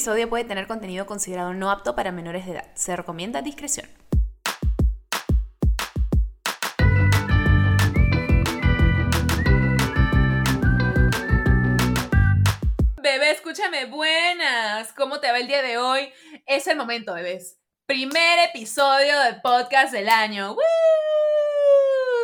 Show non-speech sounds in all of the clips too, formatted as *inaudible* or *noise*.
episodio puede tener contenido considerado no apto para menores de edad. Se recomienda discreción. Bebé, escúchame, buenas. ¿Cómo te va el día de hoy? Es el momento, bebés. Primer episodio del podcast del año. ¡Woo!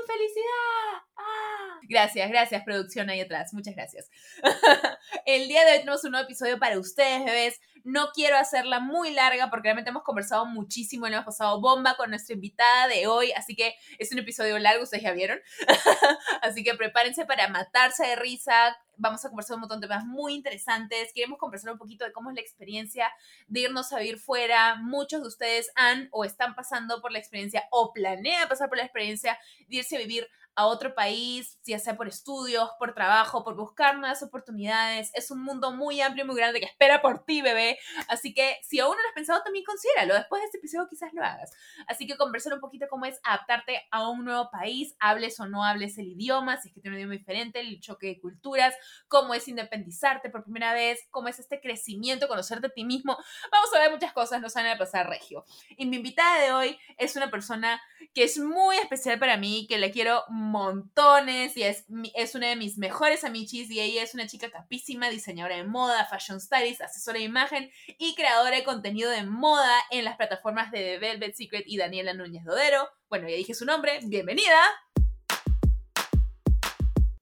¡Felicidad! ¡Ah! Gracias, gracias, producción ahí atrás. Muchas gracias. *laughs* el día de hoy tenemos un nuevo episodio para ustedes, bebés. No quiero hacerla muy larga porque realmente hemos conversado muchísimo le hemos pasado bomba con nuestra invitada de hoy, así que es un episodio largo, ustedes ya vieron. *laughs* así que prepárense para matarse de risa. Vamos a conversar un montón de temas muy interesantes. Queremos conversar un poquito de cómo es la experiencia de irnos a vivir fuera. Muchos de ustedes han o están pasando por la experiencia o planean pasar por la experiencia de irse a vivir a otro país, ya sea por estudios, por trabajo, por buscar nuevas oportunidades. Es un mundo muy amplio y muy grande que espera por ti, bebé. Así que si aún no lo has pensado, también considéralo. Después de este episodio quizás lo hagas. Así que conversar un poquito cómo es adaptarte a un nuevo país, hables o no hables el idioma, si es que tiene un idioma diferente, el choque de culturas, cómo es independizarte por primera vez, cómo es este crecimiento, conocerte a ti mismo. Vamos a ver muchas cosas, nos van a pasar regio. Y mi invitada de hoy es una persona que es muy especial para mí, que le quiero montones y es, es una de mis mejores amichis y ella es una chica capísima, diseñadora de moda, fashion stylist, asesora de imagen y creadora de contenido de moda en las plataformas de The Velvet Secret y Daniela Núñez Dodero. Bueno, ya dije su nombre, bienvenida.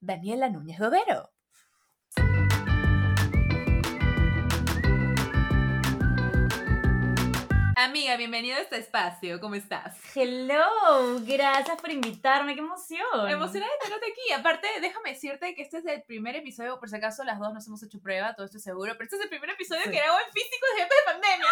Daniela Núñez Dodero. Amiga, bienvenida a este espacio. ¿Cómo estás? Hello, gracias por invitarme, qué emoción. Emocionada de tenerte aquí. Aparte, déjame decirte que este es el primer episodio, por si acaso las dos nos hemos hecho prueba, todo esto es seguro, pero este es el primer episocio Sí. que grabo en físico desde antes de pandemia.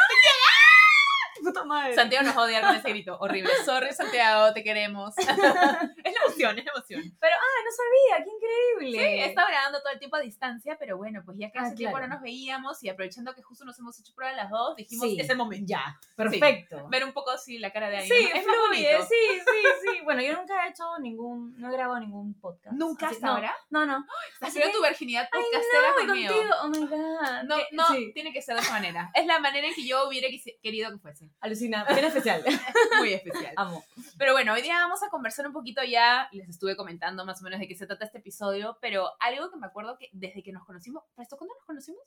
Puta madre. Santiago nos odia con ese grito horrible. Sorry, Santiago, te queremos. *laughs* es la emoción, es la emoción. Pero, ah, no sabía, qué increíble. Sí, he estado grabando todo el tiempo a distancia, pero bueno, pues ya que Ah, hace tiempo claro. no nos veíamos y aprovechando que justo nos hemos hecho prueba las dos, dijimos, Sí. es el momento. Ya, perfecto. Ver un poco así la cara de alguien. Sí, ¿no? es fluye, bonito. sí, sí, sí. Bueno, yo nunca he hecho ningún, no he grabado ningún podcast. ¿Nunca hasta no, ahora? No, no. Así que- tu virginidad podcastera no, conmigo. contigo. Oh my god. No, no, Sí, tiene que ser de esa manera. Es la manera en que yo hubiera querido que fuese. Alucina, bien especial. *laughs* Muy especial. Amo. Pero bueno, hoy día vamos a conversar un poquito ya, les estuve comentando más o menos de qué se trata este episodio, pero algo que me acuerdo que desde que nos conocimos, ¿para esto cuándo nos conocimos?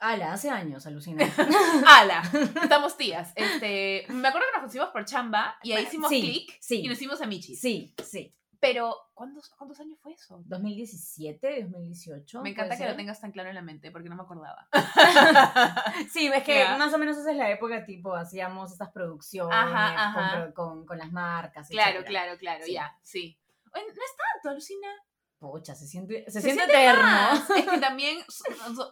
Ala, hace años, alucina. ¡Hala! *laughs* Estamos tías. Este, me acuerdo que nos conocimos por chamba y ahí hicimos Sí, clic sí. y nos hicimos amichis. Sí, sí. Pero, ¿cuántos, ¿cuántos años fue eso? 2017, 2018. Me encanta que lo tengas tan claro en la mente porque no me acordaba. *laughs* Sí, es que más o menos esa es la época, tipo, hacíamos estas producciones Ajá, con ajá. Con, con las marcas. claro, etcétera. claro, claro, Sí. ya, sí. No es tanto, alucina. Pucha, se siente, se Se siente siente eterno. más. Es que *laughs* también,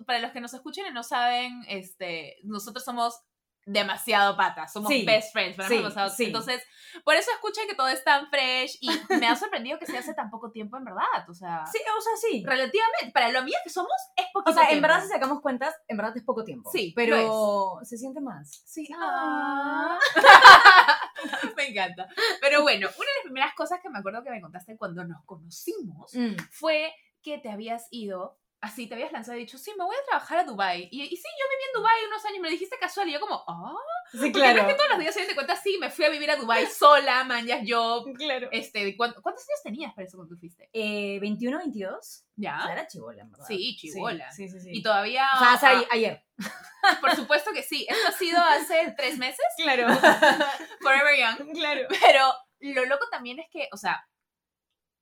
para los que nos escuchen y no saben, este, nosotros somos demasiado patas, somos Sí, best friends, para sí, sí. Entonces, por eso escuchan que todo es tan fresh y me ha sorprendido que se hace tan poco tiempo en verdad, o sea, Sí, o sea, sí. relativamente, para lo amigas que somos, es poquito O sea, en verdad, si sacamos cuentas, en verdad es poco tiempo. Sí, Pero se siente más. Sí. Ah. *laughs* me encanta. Pero bueno, una de las primeras cosas que me acuerdo que me contaste cuando nos conocimos Mm. fue que te habías ido, así te habías lanzado y dicho, sí, me voy a trabajar a Dubai Y, y sí, yo viví en Dubai unos años, me lo dijiste casual y yo como, ah, Sí, porque claro. es que todos los días se den cuenta, sí, me fui a vivir a Dubai *laughs* sola, manjas yo, Claro. este, ¿cuántos, ¿cuántos años tenías para eso cuando tú fuiste? Eh, 21, 22. O sea, ¿Ya? era chivola, en verdad. Sí, chibola. Sí, sí, sí. Y todavía, O sea, ah, ayer. *laughs* por supuesto que sí, esto ha sido hace tres meses, Claro. *laughs* Forever Young, claro. pero lo loco también es que, o sea,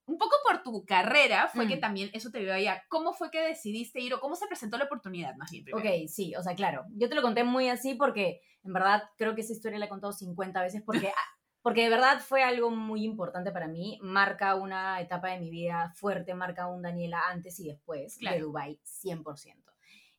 un poco por tu carrera fue que Mm. también eso te vio allá. ¿Cómo fue que decidiste ir o cómo se presentó la oportunidad más bien? primero? Ok, sí, o sea, claro. Yo te lo conté muy así porque, en verdad, creo que esa historia la he contado 50 veces porque, *laughs* porque de verdad fue algo muy importante para mí. Marca una etapa de mi vida fuerte, marca un Daniela antes y después Claro. de Dubai 100%.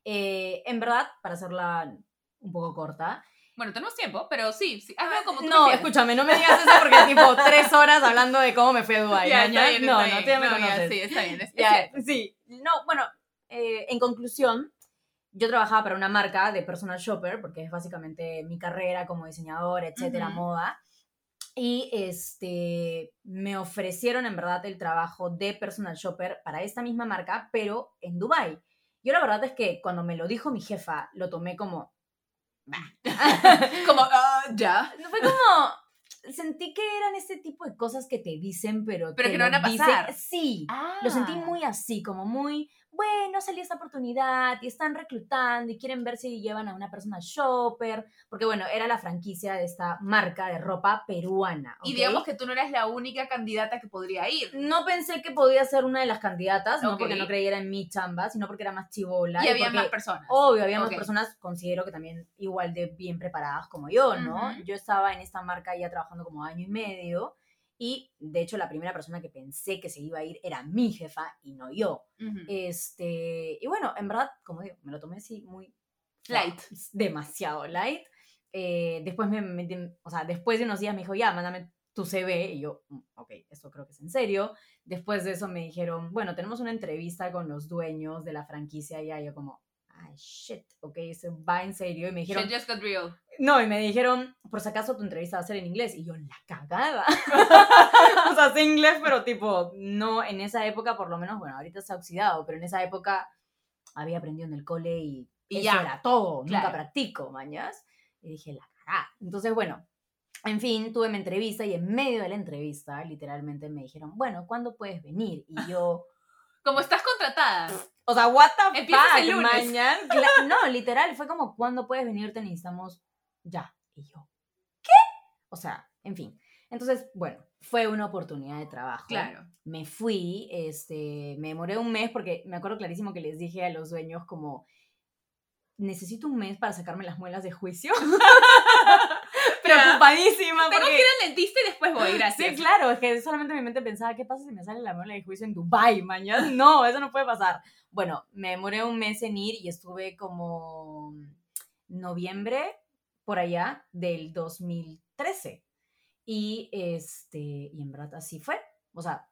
Eh, en verdad, para hacerla un poco corta. Bueno, tenemos tiempo, pero sí, sí hazlo como tú Ah, no, escúchame, no me digas eso porque tipo tres horas hablando de cómo me fui a Dubai. *laughs* Ya, mañana. está bien, no, está no, bien. me No, ya, sí, está bien. es- Ya, sí. No, bueno, eh, en conclusión, yo trabajaba para una marca de personal shopper, porque es básicamente mi carrera como diseñadora, etcétera, moda. Y este, me ofrecieron en verdad el trabajo de personal shopper para esta misma marca, pero en Dubai. Yo la verdad es que cuando me lo dijo mi jefa, lo tomé como... *laughs* como, ah, ya. Fue como... Sentí que eran este tipo de cosas que te dicen, pero... Pero te que no van a dicen- pasar. Sí, Ah. lo sentí muy así, como muy, bueno, salió esta oportunidad y están reclutando y quieren ver si llevan a una persona shopper, porque bueno, era la franquicia de esta marca de ropa peruana. Y ¿ok? digamos que tú no eras la única candidata que podría ir. No pensé que podía ser una de las candidatas, no porque no creyera en mi chamba, sino porque era más chivola. Y había porque- más personas. Obvio, había más personas, considero que también igual de bien preparadas como yo, ¿no? Ujú. Yo estaba en esta marca ya trabajando como año y medio y de hecho la primera persona que pensé que se iba a ir era mi jefa y no yo. Este, y bueno, en verdad, como digo, me lo tomé así muy Light. demasiado light. Eh, después me o sea, después de unos días me dijo, ya, mándame tu CV. Y yo, "Mm, ok, esto creo que es en serio. Después de eso me dijeron, bueno, tenemos una entrevista con los dueños de la franquicia. Y ya yo como, ah, shit, ok, eso va en serio. Y me dijeron, Shit just got real. no, y me dijeron, por si acaso tu entrevista va a ser en inglés. Y yo, la cagada. *laughs* o sea, sé inglés, pero tipo, no, en esa época, por lo menos, bueno, ahorita se ha oxidado, pero en esa época había aprendido en el cole y, Y eso ya. era todo. Claro. Nunca practico, mañas. Y dije, la cagada. Entonces, bueno, en fin, tuve mi entrevista y en medio de la entrevista, literalmente me dijeron, bueno, ¿cuándo puedes venir? Y yo, *laughs* Como estás contratada. O sea, what the Empiezas fuck, el lunes. mañan? *laughs* Cla- No, literal, fue como, ¿cuándo puedes venir? Te necesitamos ya. Y yo, ¿qué? O sea, en fin. Entonces, bueno, fue una oportunidad de trabajo. Claro. Me fui, este, me demoré un mes porque me acuerdo clarísimo que les dije a los dueños como, necesito un mes para sacarme las muelas de juicio. *laughs* Preocupadísima Tengo porque... que ir al dentista y después voy, gracias. Sí, claro, es que solamente mi mente pensaba, ¿qué pasa si me sale la muela de juicio en Dubai mañana? *laughs* No, eso no puede pasar. Bueno, me demoré un mes en ir y estuve como noviembre por allá del 2013. Y este, y en verdad así fue. O sea,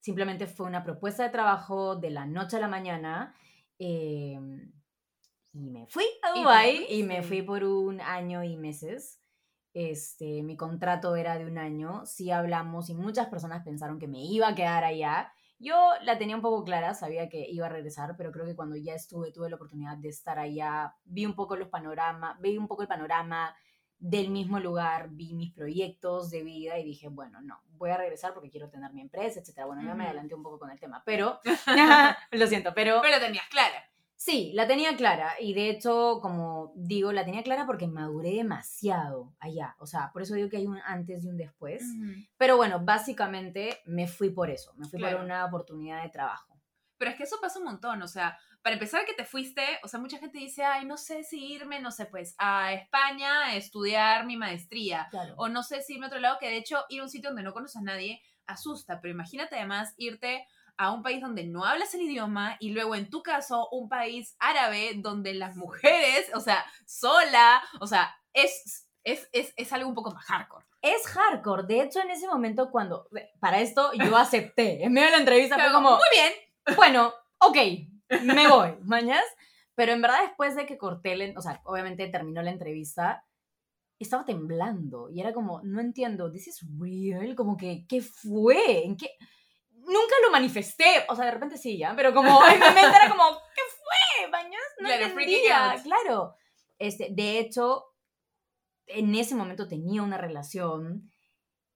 simplemente fue una propuesta de trabajo de la noche a la mañana. eh, y me fui a Dubai y, me fui por un año y meses. Este, mi contrato era de un año. Sí hablamos y muchas personas pensaron que me iba a quedar allá. Yo la tenía un poco clara, sabía que iba a regresar, pero creo que cuando ya estuve, tuve la oportunidad de estar allá, vi un poco los panoramas, vi un poco el panorama del mismo lugar, vi mis proyectos de vida y dije, bueno, no, voy a regresar porque quiero tener mi empresa, etcétera. Bueno, ya me adelanté un poco con el tema, pero *laughs* *laughs* lo siento, pero Pero tenías clara. Sí, la tenía clara y de hecho, como digo, la tenía clara porque maduré demasiado allá. O sea, por eso digo que hay un antes y un después. Pero bueno, básicamente me fui por eso, me fui Claro. por una oportunidad de trabajo. Pero es que eso pasa un montón, o sea, para empezar que te fuiste, o sea, mucha gente dice, ay, no sé si irme, no sé, pues, a España a estudiar mi maestría, Claro. o no sé si irme a otro lado, que de hecho ir a un sitio donde no conoces a nadie asusta, pero imagínate además irte a un país donde no hablas el idioma y luego en tu caso un país árabe donde las mujeres, o sea, sola, o sea, es, es, es, es algo un poco más hardcore. Es hardcore. De hecho, en ese momento, cuando. Para esto, yo acepté. *laughs* En medio de la entrevista fue Pero como. muy bien, bueno, ok, me voy, mañas. Pero en verdad, después de que corté, o sea, obviamente terminó la entrevista, estaba temblando y era como, no entiendo, this is real, como que, ¿qué fue? ¿En qué? Nunca lo manifesté, o sea, de repente sí, ya, pero como en mi mente era como, ¿qué fue, mañas? No Claro, entendía, claro. Este, de hecho, en ese momento tenía una relación.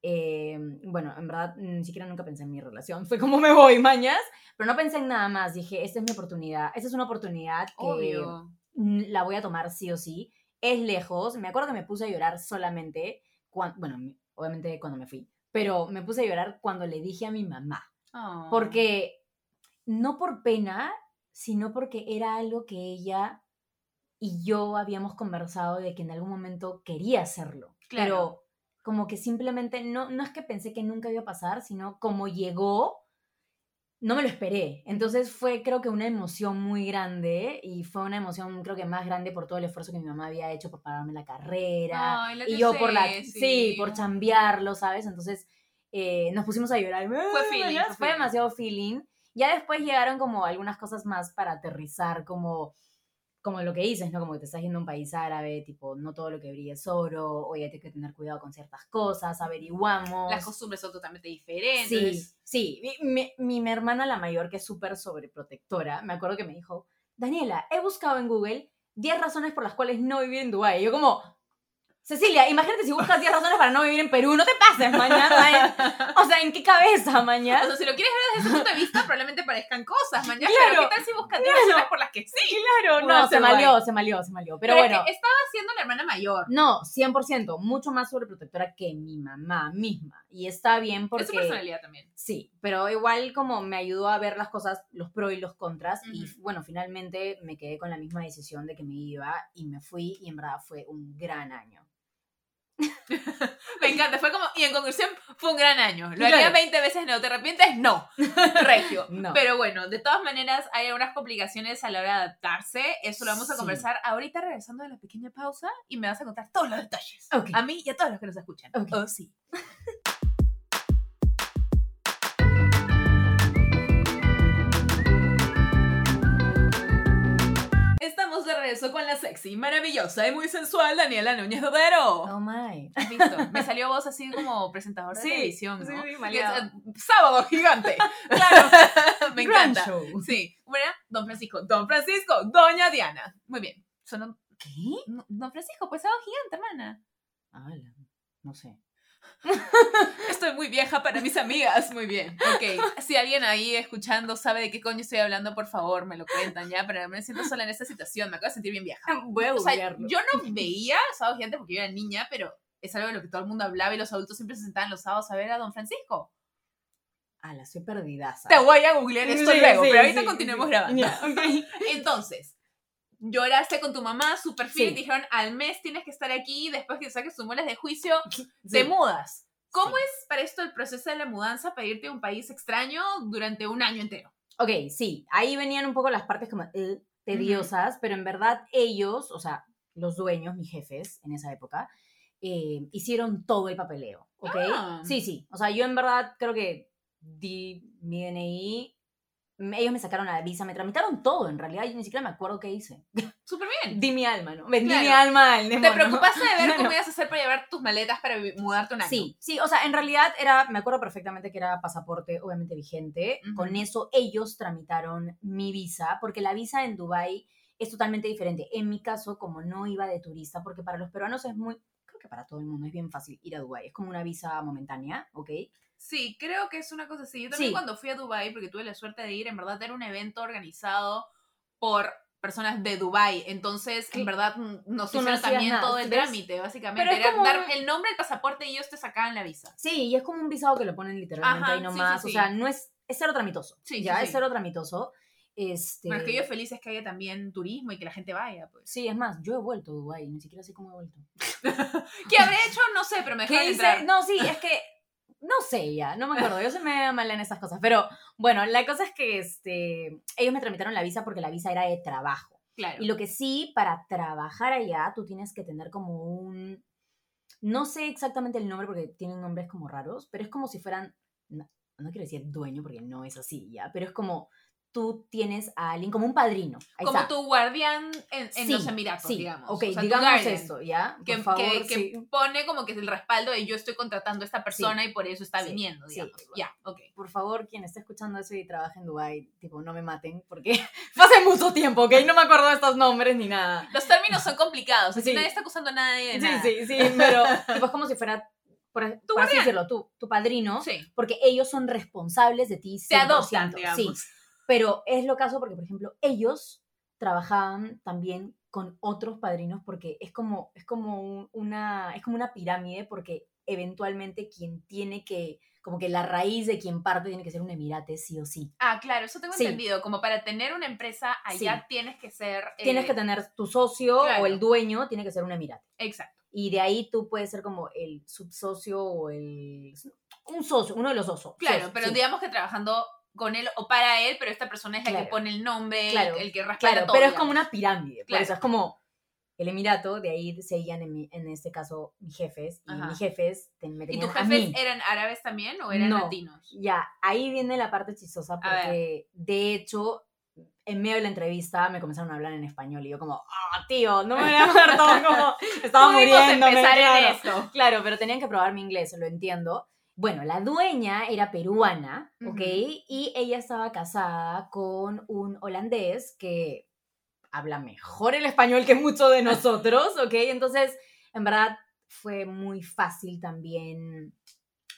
eh, bueno, en verdad, ni siquiera nunca pensé en mi relación. Fue como me voy, mañas. Pero no pensé en nada más. Dije, esta es mi oportunidad. Esta es una oportunidad que obvio. la voy a tomar sí o sí. Es lejos. Me acuerdo que me puse a llorar solamente. Cuando, bueno, obviamente cuando me fui. Pero me puse a llorar cuando le dije a mi mamá. Oh. Porque no por pena, sino porque era algo que ella y yo habíamos conversado de que en algún momento quería hacerlo. Claro. Pero como que simplemente no, no es que pensé que nunca iba a pasar, sino como llegó, no me lo esperé. Entonces fue creo que una emoción muy grande y fue una emoción creo que más grande por todo el esfuerzo que mi mamá había hecho por pagarme la carrera Ay, y yo por la tesis. sí por chambearlo sabes entonces eh, nos pusimos a llorar Fue feeling, ¿verdad? fue fue feeling. demasiado feeling ya después llegaron como algunas cosas más para aterrizar como como lo que dices, ¿no? Como que te estás yendo a un país árabe, tipo, no todo lo que brilla es oro, oye, hay que tener cuidado con ciertas cosas, averiguamos. Las costumbres son totalmente Sí, diferentes. sí. Mi, mi- mi hermana, la mayor, que es súper sobreprotectora, me acuerdo que me dijo, Daniela, he buscado en Google 10 razones por las cuales no vivir en Dubái. Y yo como, Cecilia, imagínate si buscas 10 razones para no vivir en Perú, no te pases mañana. O sea, ¿en qué cabeza O mañana? sea, si lo quieres ver desde ese punto de vista, probablemente parezcan cosas, man. ya, Claro. Pero ¿qué tal si buscas 10 Claro. razones por las que sí? Claro, no, se malió, se malió, se malió. Pero, Pero, bueno, es que estaba siendo la hermana mayor. no, 100%, mucho más sobreprotectora que mi mamá misma. Y está bien porque... Es su personalidad también. Sí, pero igual como me ayudó a ver las cosas, los pros y los contras, y Ujú. bueno, finalmente me quedé con la misma decisión de que me iba y me fui y en verdad fue un gran año. *laughs* Me encanta, fue como, y en conclusión, fue un gran año. ¿Lo Claro. haría 20 veces, no te arrepientes? No. *laughs* Regio. No. Pero bueno, de todas maneras, hay algunas complicaciones a la hora de adaptarse. Eso lo vamos a Sí. conversar ahorita regresando de la pequeña pausa y me vas a contar todos los detalles. A mí y a todos los que nos escuchan. Ok. Oh, sí. *laughs* Estamos de regreso con la sexy, maravillosa y muy sensual Daniela Núñez Dodero. Oh my. ¿Has visto? Me salió voz así como presentadora de Sí, televisión, ¿no? sí, maleado. eh, Sábado gigante. *laughs* Claro. *laughs* Me encanta. show. Sí. Bueno, Don Francisco, Don Francisco, Doña Diana. Muy bien. Sonó- ¿Qué? Don Francisco, pues sábado gigante, hermana. Ala, no sé. *laughs* Muy vieja para mis amigas. Muy bien. Ok. Si alguien ahí escuchando sabe de qué coño estoy hablando, por favor, me lo cuentan ya. Pero me siento sola en esta situación. Me acabo de sentir bien vieja. Voy a O sea, yo no veía sábado gigante porque yo era niña, pero es algo de lo que todo el mundo hablaba y los adultos siempre se sentaban los sábados a ver a Don Francisco. Ala, soy perdidaza. Te voy a googlear esto Sí, luego, sí, pero ahorita sí, continuemos grabando. Ya, ok. *laughs* Entonces, lloraste con tu mamá, su perfil, Sí. te dijeron al mes tienes que estar aquí, después que saques tus muelas de juicio, te mudas. ¿Cómo Sí. es para esto el proceso de la mudanza para irte a un país extraño durante un año entero? Ok, sí, ahí venían un poco las partes como eh, tediosas, pero en verdad ellos, o sea, los dueños, mis jefes en esa época, eh, hicieron todo el papeleo, ¿ok? Ah. Sí, sí, o sea, yo en verdad creo que di mi DNI, ellos me sacaron la visa, me tramitaron todo, en realidad yo ni siquiera me acuerdo qué hice. *laughs* Súper bien. Di mi alma, ¿no? Vendí Claro. mi alma al ¿Te demonio. preocupaste de ver *laughs* cómo ibas a hacer para llevar tus maletas para mudarte un año? Sí, sí, o sea, en realidad era, me acuerdo perfectamente que era pasaporte, obviamente vigente. Ujú. Con eso ellos tramitaron mi visa, porque la visa en Dubai es totalmente diferente. En mi caso, como no iba de turista, porque para los peruanos es muy, creo que para todo el mundo es bien fácil ir a Dubai. Es como una visa momentánea, ¿ok? Sí, creo que es una cosa así. Yo también Sí. cuando fui a Dubai, porque tuve la suerte de ir, en verdad era un evento organizado por personas de Dubai. Entonces, en verdad, mm, nos no hicieron también nada, todo el ¿ves? trámite, básicamente. Pero Era como dar el nombre, el pasaporte y ellos te sacaban la visa. Sí, y es como un visado que lo ponen literalmente Ajá, ahí nomás. sí, O sea, no es, es cero tramitoso. Sí, sí, ya, es cero tramitoso. Este, Bueno, es que yo feliz es que haya también turismo y que la gente vaya, pues. Sí, es más, yo he vuelto a Dubai, ni siquiera sé cómo he vuelto. *laughs* ¿Qué habré hecho? No sé, pero me ¿Qué dejaron entrar. No, sí, es que no sé ya, no me acuerdo. Yo se me mal en esas cosas. Pero bueno, la cosa es que este, ellos me tramitaron la visa porque la visa era de trabajo. Claro. Y lo que sí, para trabajar allá, tú tienes que tener como un. No sé exactamente el nombre porque tienen nombres como raros, pero es como si fueran. No, no quiero decir dueño porque no es así ya, pero es como tú tienes a alguien como un padrino. Ahí Como está. tu guardián en, en Sí, los Emiratos, sí, digamos. Ok, O sea, tu digamos esto, ¿ya? Por que, favor, que- que sí. pone como que el respaldo de yo estoy contratando a esta persona y por eso está Sí, viniendo, sí. digamos. Ya, ok. por favor, quien esté escuchando eso y trabaje en Dubai, tipo, no me maten, porque *laughs* hace mucho tiempo, ¿ok? No me acuerdo de estos nombres ni nada. Los términos son complicados, así Sí. nadie está acusando a nadie de Sí, nada. sí, sí, pero *laughs* tipo, es como si fuera, por, por así decirlo, tu, tu padrino, Sí, porque ellos son responsables de ti 100%. te adoptan, digamos. Sí, pero es lo caso porque, por ejemplo, ellos trabajaban también con otros padrinos porque es como, es como un- una, es como una pirámide porque eventualmente quien tiene que, como que la raíz de quien parte tiene que ser un emirate sí o sí. Ah, claro, eso tengo Sí. entendido. Como para tener una empresa allá Sí. tienes que ser... eh, Tienes que tener tu socio claro. o el dueño, tiene que ser un emirate. Exacto. Y de ahí tú puedes ser como el subsocio o el... Un socio, uno de los socios. Claro, pero sí. digamos que trabajando con él o para él, pero esta persona es la que Claro. pone el nombre, el- Claro, el, que respalda Claro, todo. pero es como una pirámide. Por Claro. eso es como el Emirato, de ahí seguían en, mi- en este caso mis jefes. Y Ajá. mis jefes me ¿Y tus a jefes mí. eran árabes también o eran No. latinos? Ya, ahí viene la parte chistosa A porque de hecho en medio de la entrevista me comenzaron a hablar en español y yo como, ah, tío, no me voy a *laughs* todo como estaba muriéndome. empezar en claro. esto. Claro, pero tenían que probar mi inglés, lo entiendo. Bueno, la dueña era peruana, ¿ok? Y ella estaba casada con un holandés que habla mejor el español que muchos de *laughs* nosotros, ¿ok? Entonces, en verdad, fue muy fácil también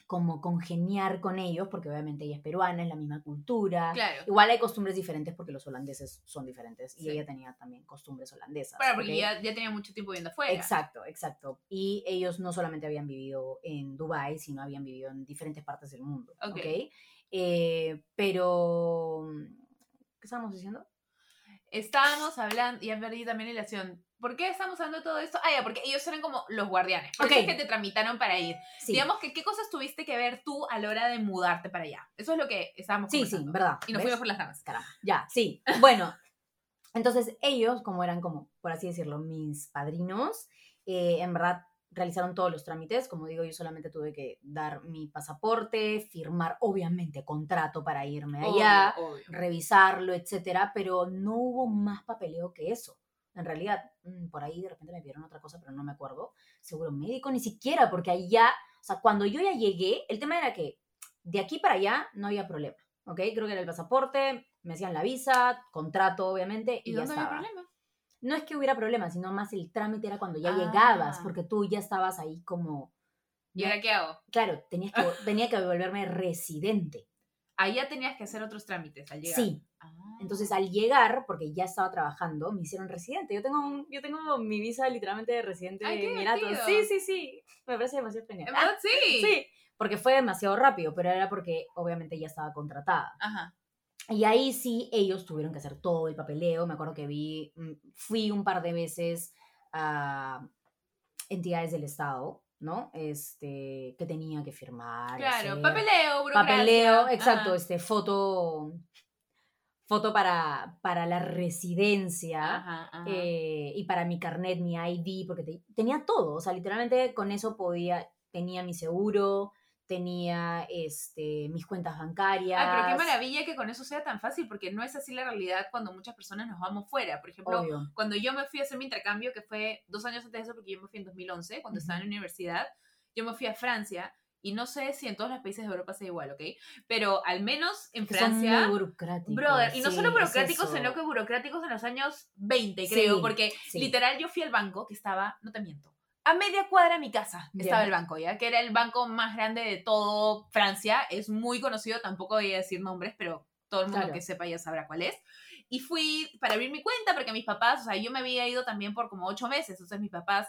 como congeniar con ellos, porque obviamente ella es peruana, es la misma cultura. Claro. Igual hay costumbres diferentes porque los holandeses son diferentes y Sí. ella tenía también costumbres holandesas. Claro, porque ¿ok? ya, ya tenía mucho tiempo viviendo afuera. Exacto, exacto. Y ellos no solamente habían vivido en Dubái, sino habían vivido en diferentes partes del mundo. Ok. ¿ok? Eh, pero, ¿qué estábamos diciendo? Estábamos hablando, y ya perdí también la relación. ¿Por qué estamos hablando de todo esto? Ah, ya, porque ellos eran como los guardianes. Por eso Ok. es que te tramitaron para ir. Sí, Digamos que, ¿qué cosas tuviste que ver tú a la hora de mudarte para allá? Eso es lo que estábamos sí, sí, verdad. Y nos ¿ves? fuimos por las ramas. Caramba, ya, sí. *laughs* Bueno, entonces ellos, como eran como, por así decirlo, mis padrinos, eh, en verdad realizaron todos los trámites. Como digo, yo solamente tuve que dar mi pasaporte, firmar, obviamente, contrato para irme allá, Obvio, obvio. revisarlo, etcétera, pero no hubo más papeleo que eso. En realidad, mm, por ahí de repente me pidieron otra cosa, pero no me acuerdo. Seguro médico, ni siquiera, porque allá, o sea, cuando yo ya llegué, el tema era que de aquí para allá no había problema, ¿ok? Creo que era el pasaporte, me hacían la visa, contrato, obviamente, y, ¿Y ya dónde había estaba. problema? No es que hubiera problema, sino más el trámite era cuando ya Ah. llegabas, porque tú ya estabas ahí como... ¿Y ahora qué hago? Claro, tenías que, *laughs* tenía que volverme residente. Allá tenías que hacer otros trámites al llegar. Sí, Ah. Entonces al llegar, porque ya estaba trabajando, me hicieron residente. Yo tengo, un- yo tengo mi visa literalmente de residente Ay, de Emiratos. Sí, sí, sí. Me parece demasiado genial. ¿En Ah, verdad sí? sí, porque fue demasiado rápido, pero era porque obviamente ya estaba contratada. Ajá. Y ahí sí ellos tuvieron que hacer todo el papeleo. Me acuerdo que vi, mm, fui un par de veces a entidades del Estado, ¿no? Este, que tenía que firmar. Claro, hacer- papeleo, burocracia. papeleo, exacto, Ajá. este, foto, foto para, para la residencia. Ajá, ajá. eh, y para mi carnet, mi ID, porque te- tenía todo, o sea, literalmente con eso podía, tenía mi seguro, tenía este, mis cuentas bancarias. Ay, pero qué maravilla que con eso sea tan fácil, porque no es así la realidad cuando muchas personas nos vamos fuera. Por ejemplo, Obvio. cuando yo me fui a hacer mi intercambio, que fue dos años antes de eso, porque yo me fui en 2011, cuando estaba en la universidad, yo me fui a Francia, y no sé si en todos los países de Europa sea igual, ¿ok? Pero al menos en Que son Francia... muy burocráticos. Brother, y no sí, solo es burocráticos, eso. sino que burocráticos en los años 20, creo, Sí, porque sí. literal yo fui al banco que estaba, no te miento, a media cuadra de mi casa estaba Ya. el banco, ¿ya? Que era el banco más grande de todo Francia, es muy conocido, tampoco voy a decir nombres, pero todo el mundo Claro. que sepa ya sabrá cuál es. Y fui para abrir mi cuenta porque mis papás, o sea, yo me había ido también por como ocho meses, entonces mis papás,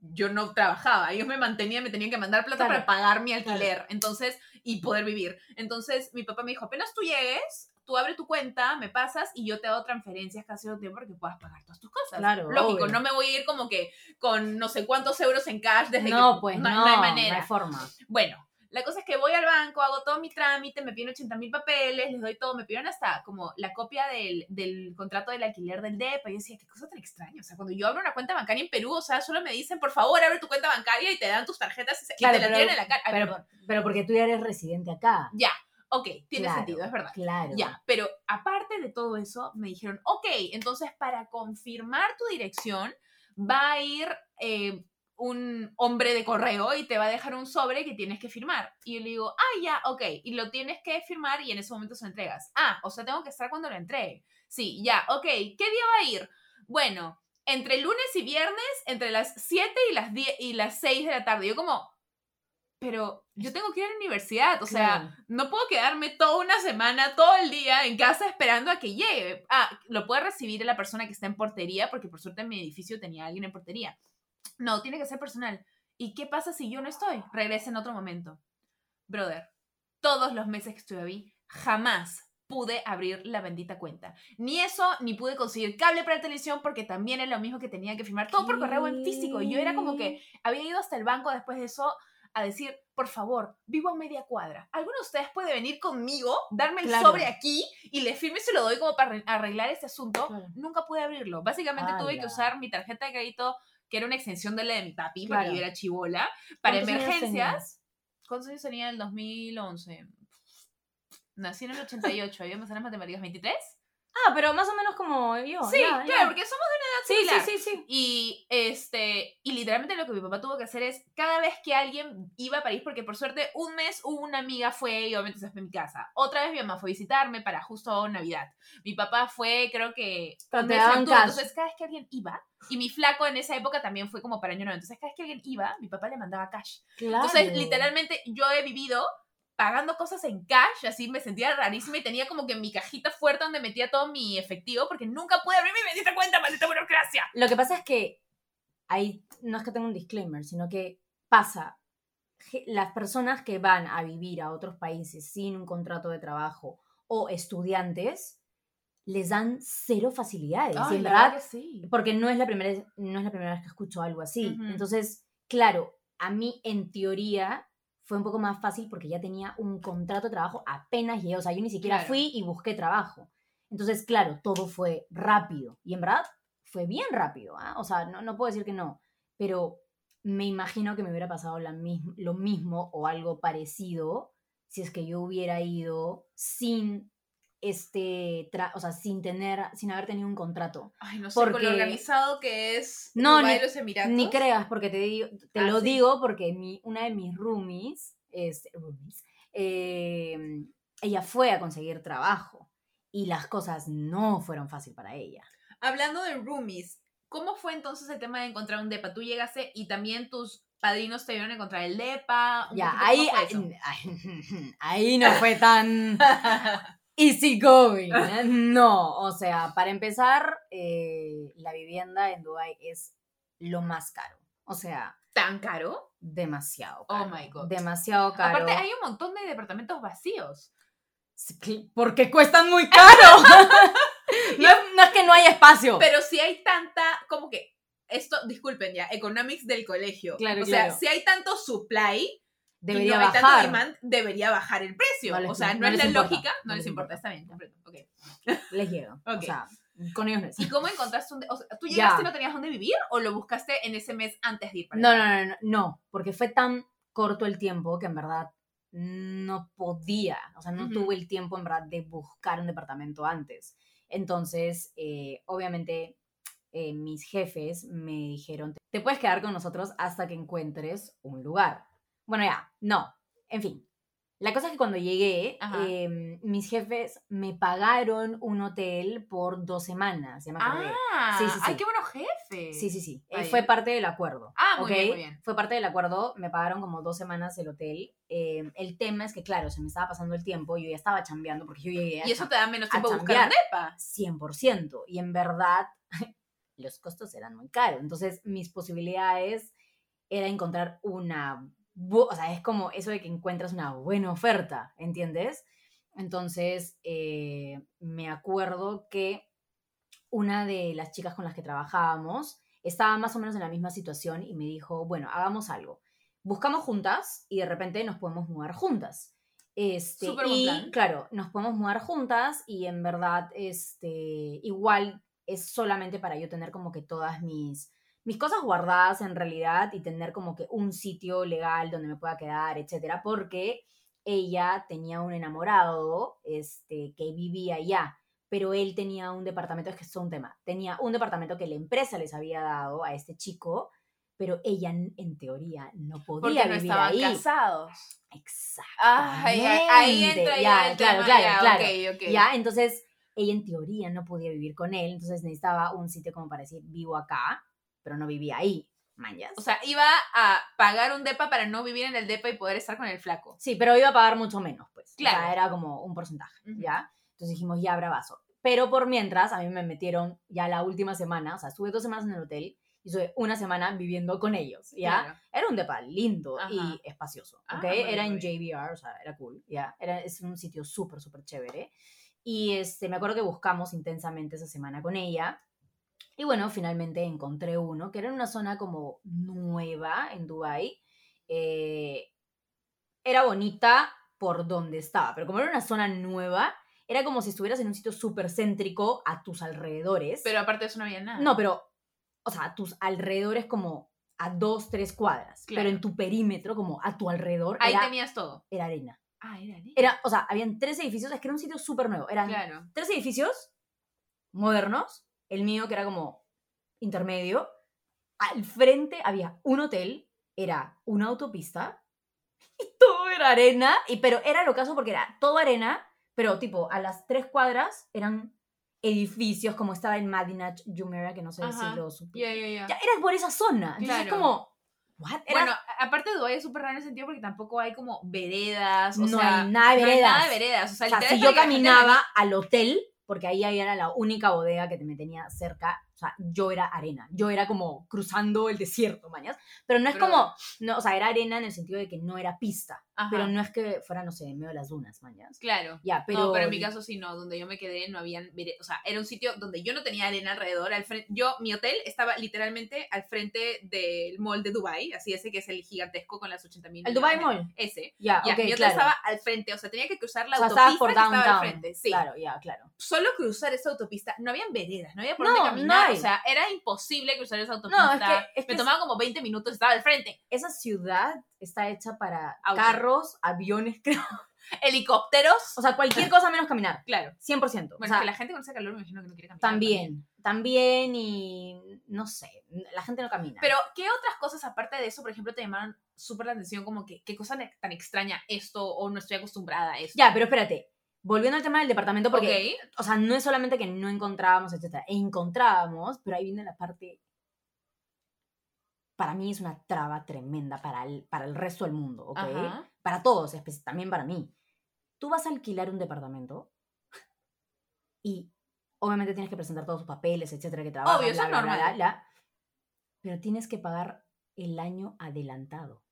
yo no trabajaba, ellos me mantenían, me tenían que mandar plata Claro. para pagar mi alquiler, entonces, y poder vivir. Entonces mi papá me dijo, apenas tú llegues, tú abre tu cuenta, me pasas y yo te hago transferencias casi todo el tiempo para que puedas pagar todas tus cosas. Claro, Lógico, obvio. no me voy a ir como que con no sé cuántos euros en cash desde No, que pues no, no, no hay manera. No hay forma. Bueno, la cosa es que voy al banco, hago todo mi trámite, me piden 80 mil papeles, les doy todo, me pidieron hasta como la copia del, del contrato del alquiler del DEPA. Y yo decía, qué cosa tan extraña. O sea, cuando yo abro una cuenta bancaria en Perú, o sea, solo me dicen, por favor, abre tu cuenta bancaria y te dan tus tarjetas y, se- y Claro, te la pero- tiran en la cara. Ay, Pero, perdón. pero porque tú ya eres residente acá. Ya, ok, tiene Claro, sentido, es verdad. Claro. Ya, pero aparte de todo eso, me dijeron, ok, entonces para confirmar tu dirección va a ir eh, un hombre de correo y te va a dejar un sobre que tienes que firmar. Y yo le digo, ah, ya, ok, y lo tienes que firmar y en ese momento se lo entregas. Ah, o sea, tengo que estar cuando lo entregue. Sí, ya, ok, ¿qué día va a ir? Bueno, entre lunes y viernes, entre las 7 y las 10 y las 6 de la tarde. Yo como, pero yo tengo que ir a la universidad, o sea, Claro. no puedo quedarme toda una semana, todo el día en casa esperando a que llegue. Ah, lo puede recibir la persona que está en portería, porque por suerte en mi edificio tenía alguien en portería. No, tiene que ser personal. ¿Y qué pasa si yo no estoy? Regresa en otro momento. Brother, todos los meses que estuve ahí, jamás pude abrir la bendita cuenta. Ni eso, ni pude conseguir cable para la televisión porque también era lo mismo que tenía que firmar todo por correo en físico. Y yo era como que había ido hasta el banco después de eso a decir, por favor, vivo a media cuadra. ¿Alguno de ustedes puede venir conmigo, darme el Claro. sobre aquí y le firme y se lo doy como para arre- arreglar este asunto? Claro. Nunca pude abrirlo. Básicamente tuve que usar mi tarjeta de crédito, que era una extensión de la de mi papi, Claro. porque yo era chivola, para ¿Cuántos años emergencias. ¿Cuántos años tenía en el 2011? Nací en el 88, ¿había más en matemáticas? ¿23? Ah, pero más o menos como yo. Sí, ya, claro, ya. porque somos de una edad Sí, similar. sí, sí, sí. Y este, y literalmente lo que mi papá tuvo que hacer es cada vez que alguien iba a París, porque por suerte un mes una amiga fue y obviamente se fue a mi casa. Otra vez mi mamá fue a visitarme para justo Navidad. Mi papá fue, creo que un mes en cash. Entonces cada vez que alguien iba, y mi flaco en esa época también fue como para año nuevo. Entonces cada vez que alguien iba, mi papá le mandaba cash. Claro. Entonces, literalmente, yo he vivido pagando cosas en cash, así me sentía rarísima y tenía como que mi cajita fuerte donde metía todo mi efectivo porque nunca pude abrir mi bendita cuenta, maldita burocracia. Lo que pasa es que ahí no es que tenga un disclaimer, sino que pasa. Las personas que van a vivir a otros países sin un contrato de trabajo o estudiantes les dan cero facilidades. y en verdad, sí. porque no es la primera, no es la primera vez que escucho algo así. Ujú. Entonces, claro, a mí en teoría fue un poco más fácil porque ya tenía un contrato de trabajo apenas llegué. O sea, yo ni siquiera Claro. fui y busqué trabajo. Entonces, claro, todo fue rápido. Y en verdad fue bien rápido. ¿ah? O sea, no, no puedo decir que no. Pero me imagino que me hubiera pasado la mis- lo mismo o algo parecido si es que yo hubiera ido sin este, o sea, sin tener, sin haber tenido un contrato. Ay, no sé, con Porque- lo organizado que es No, ni- los Emiratos. Ni creas, porque te, digo, te Ah, lo sí. digo porque mi, una de mis roomies, este, roomies eh, ella fue a conseguir trabajo y las cosas no fueron fácil para ella. Hablando de roomies, ¿cómo fue entonces el tema de encontrar un depa? Tú llegaste y también tus padrinos te vieron a encontrar el depa. Un Ya, poquito, ahí, ¿cómo fue ahí, *laughs* ahí no fue tan *laughs* easy going. ¿eh? No, o sea, para empezar, eh, la vivienda en Dubai es lo más caro. O sea, ¿Tan caro? demasiado Oh caro. my God. Demasiado caro. Aparte, hay un montón de departamentos vacíos. Porque cuestan muy caro. *laughs* no, es, no es que no haya espacio. Pero si hay tanta, como que, esto, disculpen ya, economics del colegio. Claro, o sea, claro. si hay tanto supply, Debería no bajar. demand, debería bajar el precio. No les- o sea, no, no es la importa, lógica, no, les les importa, importa. está bien, comprendo. ok. *laughs* Les llega. Ok. O sea, con ellos no es. ¿Y cómo encontraste un... o sea, ¿Tú llegaste y no tenías dónde vivir o lo buscaste en ese mes antes de ir para No, allá? no, no, no, no, porque fue tan corto el tiempo que en verdad no podía, o sea, no Ujú. tuve el tiempo en verdad de buscar un departamento antes. Entonces, eh, obviamente, eh, mis jefes me dijeron, te puedes quedar con nosotros hasta que encuentres un lugar. Bueno, ya, no, en fin. La cosa es que cuando llegué, em, mis jefes me pagaron un hotel por dos semanas, ya me acordé. Ah, Sí, sí, sí. ay, qué buenos jefes. Sí, sí, sí. Eh, fue parte del acuerdo. Ah, muy ¿ok? bien, muy bien. Fue parte del acuerdo. Me pagaron como dos semanas el hotel. Eh, el tema es que, claro, se me estaba pasando el tiempo. Yo ya estaba chambeando porque yo llegué a Y eso te da menos tiempo a buscar depa. 100%. Y en verdad, *laughs* los costos eran muy caros. Entonces, mis posibilidades era encontrar una... O sea, es como eso de que encuentras una buena oferta, ¿entiendes? Entonces, eh, me acuerdo que una de las chicas con las que trabajábamos estaba más o menos en la misma situación y me dijo, bueno, hagamos algo. Buscamos juntas y de repente nos podemos mudar juntas. Este, y plan. claro, nos podemos mudar juntas y en verdad, este, igual es solamente para yo tener como que todas mis, mis cosas guardadas en realidad y tener como que un sitio legal donde me pueda quedar, etcétera, porque ella tenía un enamorado este, que vivía allá, pero él tenía un departamento, es que es un tema, tenía un departamento que la empresa les había dado a este chico, pero ella en, teoría no podía Porque no vivir estaban ahí. casados. Exacto. Ahí entra ya, el claro, tema, claro, ya, claro. ok, ok. Ya, entonces ella en teoría no podía vivir con él, entonces necesitaba un sitio como para decir, vivo acá, pero no vivía ahí, mañas. O sea, iba a pagar un depa para no vivir en el depa y poder estar con el flaco. sí, pero iba a pagar mucho menos, pues. Claro. O sea, era como un porcentaje. ¿ya? Entonces dijimos, ya, bravazo. Pero por mientras, a mí me metieron ya la última semana, o sea, estuve dos semanas en el hotel y estuve una semana viviendo con ellos, ¿ya? Claro. Era un depa lindo Ajá. y espacioso, Ah, ¿ok? era en. JBR, o sea, era cool, ¿ya? Era, es un sitio súper, súper chévere. Y este, me acuerdo que buscamos intensamente esa semana con ella. Y bueno, finalmente encontré uno que era en una zona como nueva en Dubai. Eh, era bonita por donde estaba, pero como era una zona nueva, era como si estuvieras en un sitio súper céntrico a tus alrededores. Pero aparte de eso no había nada. No, pero, o sea, a tus alrededores como a dos, tres cuadras. Claro. Pero en tu perímetro, como a tu alrededor, Ahí era, tenías todo. era arena. Ah, era ahí. Era, o sea, habían tres edificios, es que era un sitio súper nuevo. Eran Claro. tres edificios modernos, el mío que era como intermedio. Al frente había un hotel, era una autopista y todo era arena, y, pero era lo caso porque era todo arena, pero tipo a las tres cuadras eran edificios como estaba en Madinat Jumeirah, que no sé Ajá. si lo supe. Ya, ya, ya. Ya, era por esa zona. Entonces es Claro. como, ¿what? Era- Bueno, aparte de Dubái es súper raro en el sentido porque tampoco hay como veredas, o No sea, hay nada de no hay veredas. nada de veredas, o sea, O sea, literal si es yo caminaba al hotel, porque ahí, ahí era la única bodega que me tenía cerca, sea, yo era arena. Yo era como cruzando el desierto, mañas. Pero no es Pero- como, no, o sea, era arena en el sentido de que no era pista. Ajá, Pero no es que fuera, no sé, en medio de las dunas, mañas. Claro. Ya, pero. no, pero en mi caso sí, no, donde yo me quedé no habían o sea, era un sitio donde yo no tenía arena alrededor, al frente, yo, mi hotel estaba literalmente al frente del mall de Dubai, así ese que es el gigantesco con las 80 mil. ¿El Dubai Mall? Ese. Ya, Ya, ok, mi hotel claro. estaba al frente, o sea, tenía que cruzar la o sea, autopista por que estaba al frente, sí. Claro, ya, claro. Solo cruzar esa autopista, no habían veredas, no había por No, dónde caminar. O sea, era imposible cruzar esa autopista. No, es que- es que me tomaba como 20 minutos, estaba al frente. Esa ciudad está hecha para Auto. carros, aviones, *laughs* creo. Helicópteros. O sea, cualquier cosa menos caminar. Claro. 100%. Bueno, o sea, es que la gente con ese calor me imagino que no quiere caminar. también, también y no sé, la gente no camina. Pero, ¿qué otras cosas aparte de eso, por ejemplo, te llamaron súper la atención? Como que, ¿qué cosa tan extraña esto o no estoy acostumbrada a esto? Ya, pero espérate. Volviendo al tema del departamento, porque, Ok. o sea, no es solamente que no encontrábamos, etcétera, encontrábamos, pero ahí viene la parte. Para mí es una traba tremenda para el, para el resto del mundo, ¿ok? Ajá. Para todos, también para mí. Tú vas a alquilar un departamento y obviamente tienes que presentar todos sus papeles, etcétera, que trabajas, Obvio, eso es normal. bla, bla, pero tienes que pagar el año adelantado.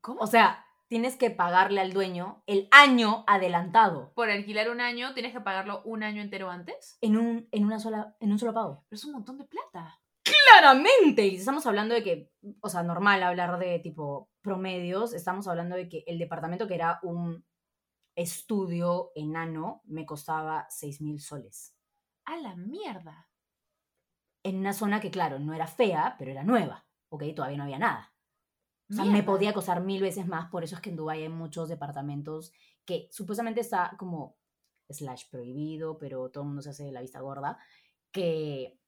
¿Cómo? O sea, tienes que pagarle al dueño el año adelantado por alquilar un año, tienes que pagarlo un año entero antes. en un, en una sola, en un solo pago. Pero es un montón de plata. Claramente. Y estamos hablando de que, o sea, normal hablar de tipo promedios, estamos hablando de que el departamento que era un estudio enano me costaba 6 mil soles. A la mierda. En una zona que, claro, no era fea, pero era nueva. Ok, todavía no había nada. O sea, me podía costar mil veces más, por eso es que en Dubái hay muchos departamentos que supuestamente está como slash prohibido, pero todo el mundo se hace la vista gorda, que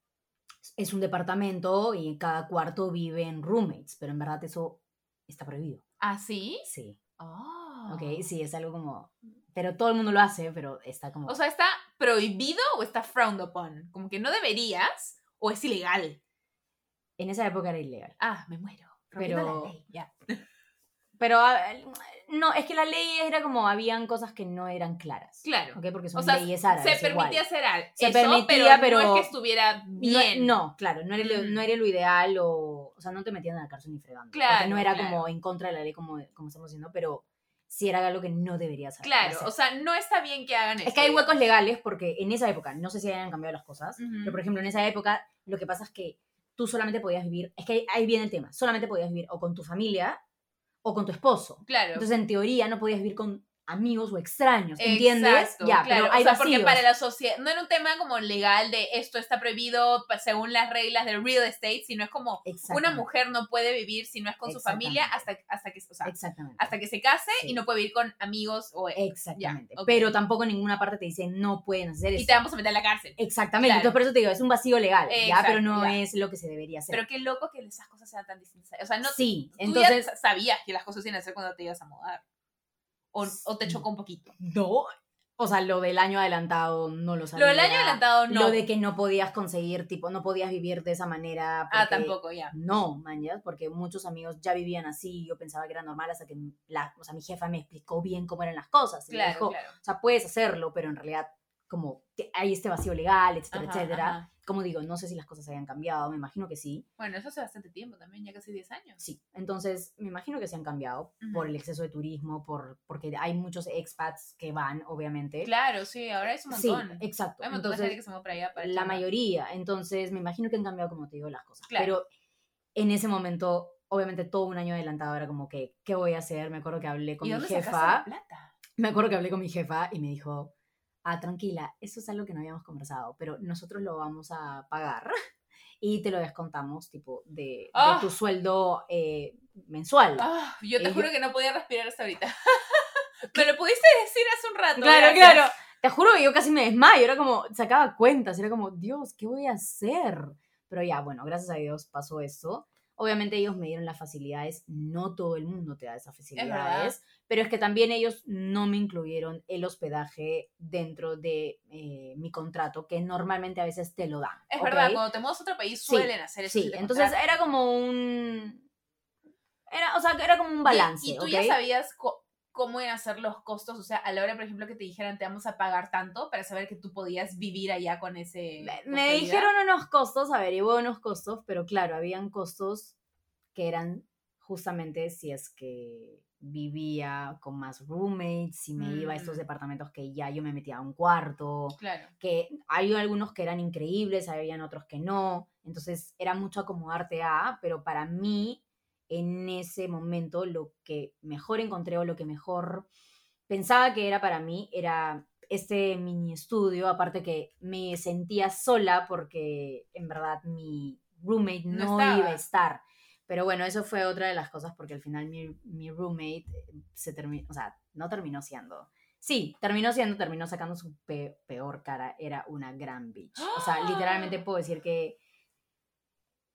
es un departamento y en cada cuarto viven roommates, pero en verdad eso está prohibido. ¿Ah, sí? Sí, Oh. ok, sí, es algo como... Pero todo el mundo lo hace, pero está como... O sea, ¿está prohibido o está frowned upon? Como que no deberías o es ilegal. en esa época era ilegal. Ah, me muero. Pero- la ley, ya. *laughs* Pero ah, no, es que la ley era como, habían cosas que no eran claras. Claro. ¿ok? Porque son O sea, leyes árabes. se igual. permitía hacer algo. Se eso, permitía, pero, no es que estuviera No, bien. no, claro, no era, lo, Mm. no era lo ideal o... O sea, no te metían a la cárcel ni fregando. porque Claro, no era claro. como en contra de la ley como, como estamos diciendo, pero sí era algo que no deberías hacer. Claro, hacer. o sea, no está bien que hagan eso. es que hay huecos legales porque en esa época, no sé si hayan cambiado las cosas, Ujú. pero por ejemplo, en esa época lo que pasa es que tú solamente podías vivir, es que ahí- viene el tema, solamente podías vivir o con tu familia o con tu esposo. Claro. Entonces, en teoría, no podías vivir con amigos o extraños, ¿entiendes? Exacto, ya, claro. pero hay o sea, porque para la sociedad no era un tema como legal de esto está prohibido pa- según las reglas del real estate, sino es como una mujer no puede vivir si no es con su familia hasta, hasta que, o sea, hasta que se case Sí. y no puede vivir con amigos o Exactamente. Ya. Pero tampoco en ninguna parte te dicen no pueden hacer eso. y te vamos a meter a la cárcel. Exactamente. Claro. Entonces, por eso te digo, es un vacío legal, ¿ya? Pero no ya. es lo que se debería hacer. Pero qué loco que esas cosas sean tan distintas. O sea, no sí, tú entonces. ya sabías que las cosas iban a ser cuando te ibas a mudar. O, o te chocó un poquito. No. O sea, lo del año adelantado no lo sabía. Lo del año adelantado no. Lo de que no podías conseguir, tipo, no podías vivir de esa manera. Ah, porque- tampoco, ya. No, mañas, porque muchos amigos ya vivían así y yo pensaba que era normal hasta que la, o sea, mi jefa me explicó bien cómo eran las cosas. Y me Claro, dijo, claro. o sea, puedes hacerlo, pero en realidad como hay este vacío legal, etcétera, Ajá, etcétera. ajá. Como digo, no sé si las cosas hayan cambiado, me imagino que sí. Bueno, eso hace bastante tiempo también, ya casi 10 años. Sí, entonces me imagino que se han cambiado por el exceso de turismo, por, porque hay muchos expats que van, obviamente. Claro, sí, ahora es un Sí, montón. exacto. Hay un montón de gente que se mueve para allá. Para la mayoría. Entonces, me imagino que han cambiado, como te digo, las cosas. Claro. Pero en ese momento, obviamente, todo un año adelantado era como que, ¿qué voy a hacer? Me acuerdo que hablé con ¿Y mi dónde jefa. la plata? Me acuerdo que hablé con mi jefa y me dijo, ah, tranquila, eso es algo que no habíamos conversado, pero nosotros lo vamos a pagar *laughs* y te lo descontamos, tipo, de, de Ah. tu sueldo eh, mensual. Ah, yo te Eh, juro que no podía respirar hasta ahorita. *laughs* *laughs* Me lo pudiste decir hace un rato. Claro, gracias. claro. te juro que yo casi me desmayo, era como, sacaba cuentas, era como, Dios, ¿qué voy a hacer? Pero ya, bueno, gracias a Dios pasó eso. Obviamente ellos me dieron las facilidades, no todo el mundo te da esas facilidades, pero es que también ellos no me incluyeron el hospedaje dentro de eh, mi contrato, que normalmente a veces te lo dan. Es verdad, cuando te mudas a otro país suelen hacer eso. Sí, entonces era como un... Era, o sea, era como un balance. Y, y tú ya sabías cómo iban a ser los costos, o sea, a la hora, por ejemplo, que te dijeran te vamos a pagar tanto para saber que tú podías vivir allá con ese... Me, dijeron unos costos, averigué unos costos, pero claro, habían costos que eran justamente si es que vivía con más roommates, si me iba a estos Mm. departamentos que ya yo me metía a un cuarto, Claro. que hay algunos que eran increíbles, habían otros que no, entonces era mucho acomodarte a, pero para mí en ese momento lo que mejor encontré o lo que mejor pensaba que era para mí era este mini estudio, aparte que me sentía sola porque en verdad mi roommate No no, iba a estar. Pero bueno, eso fue otra de las cosas porque al final mi, mi roommate eh, se terminó, o sea, no terminó siendo. Sí, terminó siendo, terminó sacando su pe- peor cara. Era una gran bitch. O sea, literalmente *gasps* puedo decir que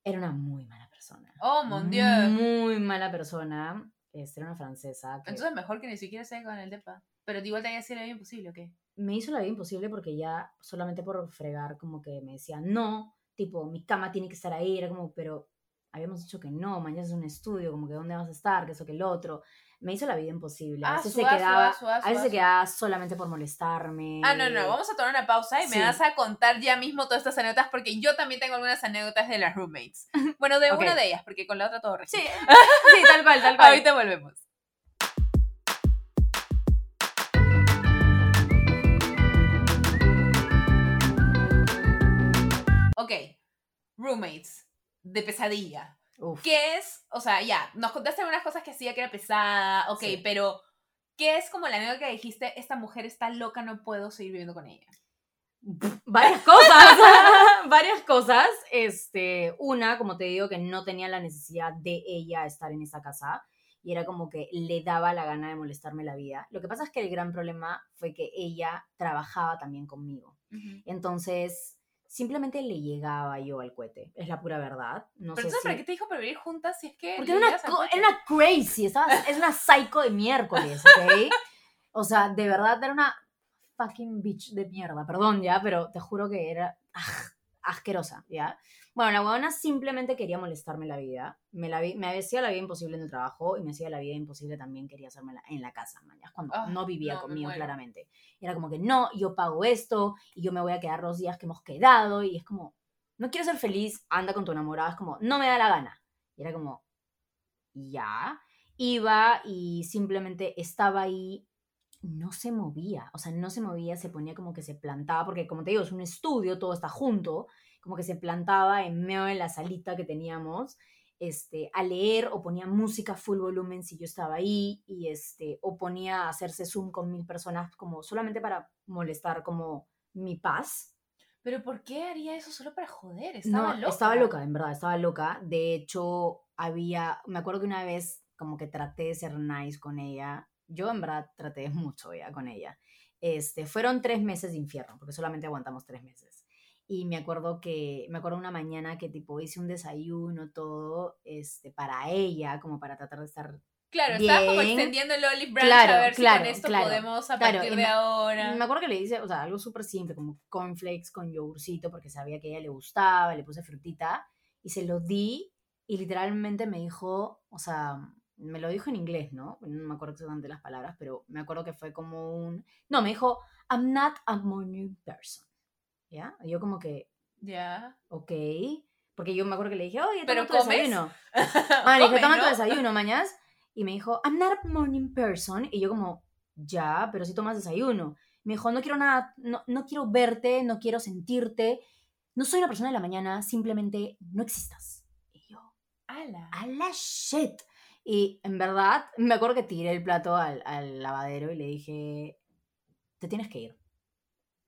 era una muy mala persona. Oh, mon Dieu. Muy mala persona. Este, era una francesa. que- Entonces mejor que ni siquiera se con el depa. Pero igual te haya sido bien imposible, ¿o qué? me hizo la vida imposible porque ya solamente por fregar como que me decía, no, tipo, mi cama tiene que estar ahí, era como, pero habíamos dicho que no, mañana es un estudio, como que dónde vas a estar, que eso, que el otro. Me hizo la vida imposible. A Ah, veces suá, se quedaba, a veces se quedaba solamente por molestarme. Ah, no, no, vamos a tomar una pausa y me Sí. vas a contar ya mismo todas estas anécdotas porque yo también tengo algunas anécdotas de las roommates. Bueno, de *laughs* una de ellas, porque con la otra todo Sí, recién. *laughs* sí, tal cual, tal cual. Ahorita volvemos. Ok, roommates de pesadilla. Uf. ¿Qué es? O sea, ya, nos contaste algunas cosas que hacía que era pesada, ok, Sí. pero ¿qué es como la anécdota que dijiste, esta mujer está loca, no puedo seguir viviendo con ella? *laughs* varias cosas, *laughs* varias cosas. Este, una, como te digo, que no tenía la necesidad de ella estar en esa casa y era como que le daba la gana de molestarme la vida. Lo que pasa es que el gran problema fue que ella trabajaba también conmigo. Entonces, simplemente le llegaba yo al cohete. Es la pura verdad. No Pero sé entonces, si... ¿para qué te dijo para vivir juntas si es que... Porque era una, era una crazy, es una psycho de miércoles, ¿ok? O sea, de verdad era una fucking bitch de mierda, perdón ya, pero te juro que era aj, asquerosa, ¿ya? Bueno, la huevona simplemente quería molestarme la vida, me, la vi- me hacía la vida imposible en el trabajo y me hacía la vida imposible también quería hacerme en la casa, mañas, cuando Ah, no vivía no, conmigo claramente. Era como que no, yo pago esto y yo me voy a quedar los días que hemos quedado y es como, no quiero ser feliz, anda con tu enamorado, es como, no me da la gana. Y era como, ya. Iba y simplemente estaba ahí, no se movía, o sea, no se movía, se ponía como que se plantaba, porque como te digo, es un estudio, todo está junto, como que se plantaba en medio de la salita que teníamos, este, a leer o ponía música full volumen si yo estaba ahí, y este, o ponía a hacerse Zoom con mil personas como solamente para molestar como mi paz. Pero ¿por qué haría eso solo para joder? Estaba no, loca. estaba loca, en verdad, estaba loca. De hecho, había, me acuerdo que una vez como que traté de ser nice con ella. Yo en verdad traté *laughs* mucho ya con ella. Este, fueron tres meses de infierno, porque solamente aguantamos tres meses. Y me acuerdo que, me acuerdo una mañana que tipo hice un desayuno, todo, este, para ella, como para tratar de estar Claro, estaba como Bien. extendiendo el olive branch Claro, a ver si claro, con esto claro, podemos a partir de me- ahora. Me acuerdo que le hice, o sea, algo súper simple, como cornflakes con yogurcito, porque sabía que a ella le gustaba, le puse frutita, y se lo di, y literalmente me dijo, o sea, me lo dijo en inglés, ¿no? No me acuerdo exactamente las palabras, pero me acuerdo que fue como un... No, me dijo, I'm not a morning person, ¿ya? Yo como que, Ya. ok, porque yo me acuerdo que le dije, oye, ¿Pero toma tu comes? desayuno. *laughs* Ah, le dije, toma tu ¿no? desayuno, mañas. Y me dijo, I'm not a morning person. Y yo como, ya, pero si tomas desayuno. Me dijo, no quiero nada, no, no quiero verte, no quiero sentirte. No soy una persona de la mañana, simplemente no existas. Y yo, Ala. a la shit. Y en verdad, me acuerdo que tiré el plato al, al lavadero y le dije, te tienes que ir.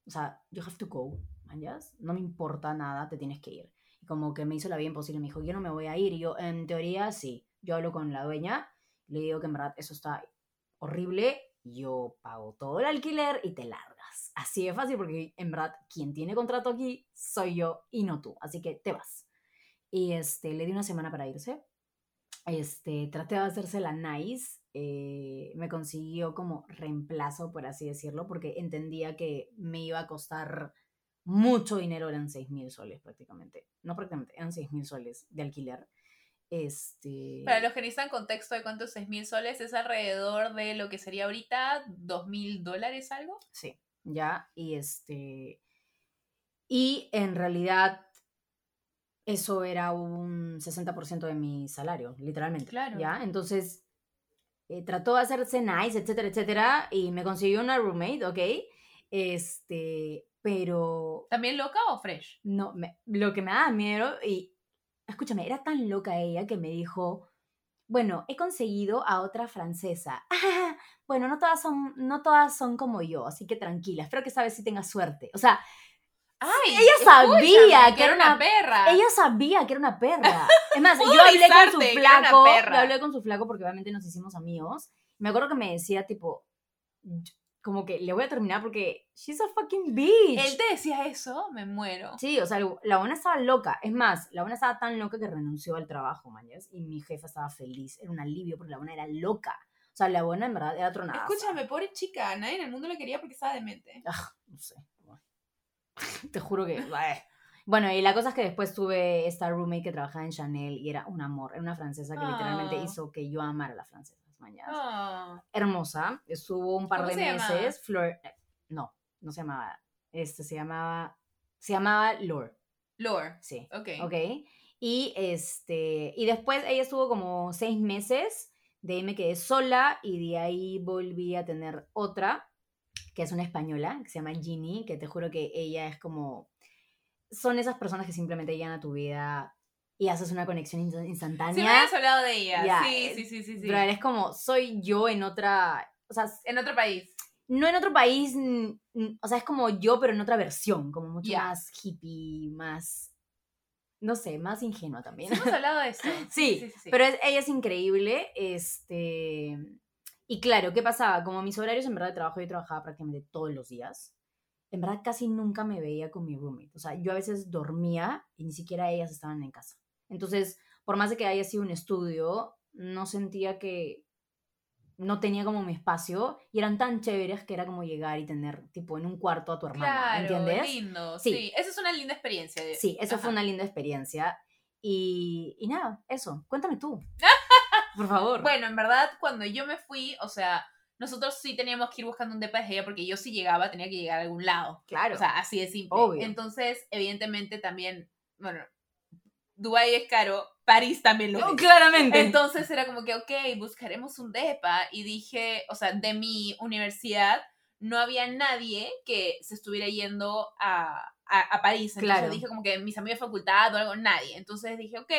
O sea, you have to go, No me importa nada, te tienes que ir. Y como que me hizo la vida imposible, me dijo, yo no me voy a ir. Y yo, en teoría, sí. Yo hablo con la dueña, le digo que en verdad eso está horrible, yo pago todo el alquiler y te largas. Así de fácil, porque en verdad, quien tiene contrato aquí soy yo y no tú. Así que te vas. Y este, le di una semana para irse. Este, traté de hacerse la nice. eh, me consiguió como reemplazo, por así decirlo, porque entendía que me iba a costar mucho dinero, eran 6 mil soles prácticamente. No prácticamente, eran 6 mil soles de alquiler. Este. Para los que necesitan contexto de cuántos 6 mil soles, es alrededor de lo que sería ahorita 2 mil dólares algo. Sí, ya, y este. Y en realidad, eso era un 60% de mi salario, literalmente. Claro. Ya, entonces, eh, trató de hacerse nice, etcétera, etcétera, y me consiguió una roommate, ¿ok? Este, pero ¿También loca o fresh? no, me- lo que me daba miedo, y escúchame, era tan loca ella que me dijo, bueno, he conseguido a otra francesa. "Ah, *laughs* bueno, no todas, son, no todas son como yo, así que tranquila, espero que esta vez sí tenga suerte. O sea, ¡Ay! ella sabía que era una perra. ella sabía que era una perra. *laughs* Es más, yo hablé con su que flaco, yo hablé con su flaco porque obviamente nos hicimos amigos. Me acuerdo que me decía tipo, como que le voy a terminar porque she's a fucking bitch. Él te decía eso, me muero. Sí, o sea, la buena estaba loca. Es más, la buena estaba tan loca que renunció al trabajo, mañas. Y mi jefa estaba feliz. Era un alivio porque la buena era loca. O sea, la buena en verdad era tronada. Escúchame, pobre chica, nadie en el mundo la quería porque estaba demente. Ah, no sé. *laughs* Te juro que. Bueno, y la cosa es que después tuve esta roommate que trabajaba en Chanel y era un amor. Era una francesa que literalmente Ah. hizo que yo amara a las francesas, mañas. Ah. Hermosa. Estuvo un par ¿Cómo de meses. Flor. eh, No, no se llamaba. Este se llamaba. Se llamaba Lore. Lore. Sí. Ok. ¿ok? Y este, y después ella estuvo como seis meses, de ahí me quedé sola y de ahí volví a tener otra, que es una española, que se llama Ginny, que te juro que ella es como, son esas personas que simplemente llegan a tu vida y haces una conexión inst- Sí, me instantánea. habías hablado de ella. Sí, eh, sí, sí, sí, sí. Pero es como, soy yo en otra, o sea, En otro país. no en otro país, mm, mm, o sea, es como yo, pero en otra versión, como mucho más hippie, más, no sé, más ingenua también. Sí, hemos *laughs* hablado de esto. Sí, Pero es- ella es increíble. Este. Y claro, ¿qué pasaba? Como mis horarios en verdad de trabajo, yo trabajaba prácticamente todos los días. En verdad casi nunca me veía con mi roommate. O sea, yo a veces dormía y ni siquiera ellas estaban en casa. Entonces, por más de que haya sido un estudio, no sentía que no tenía como mi espacio y eran tan chéveres que era como llegar y tener tipo en un cuarto a tu hermana, Claro, ¿entiendes? lindo. Sí. Sí. esa es una linda experiencia. de- Sí, eso fue Ajá. una linda experiencia. Y, y nada, eso. Cuéntame tú. *laughs* Por favor. Bueno, en verdad, cuando yo me fui, o sea, nosotros sí teníamos que ir buscando un depa de ella porque yo si llegaba tenía que llegar a algún lado. claro. O sea, así de simple. Obvio. Entonces, evidentemente también, bueno, Dubái es caro, París también lo Oh, es. claramente. Entonces era como que, ok, buscaremos un DEPA. Y dije, o sea, de mi universidad no había nadie que se estuviera yendo a, a, a París. Entonces Claro. dije como que mis amigos de facultad o algo, nadie. Entonces dije, ok,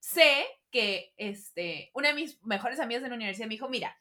sé que este, una de mis mejores amigas de la universidad me dijo, mira,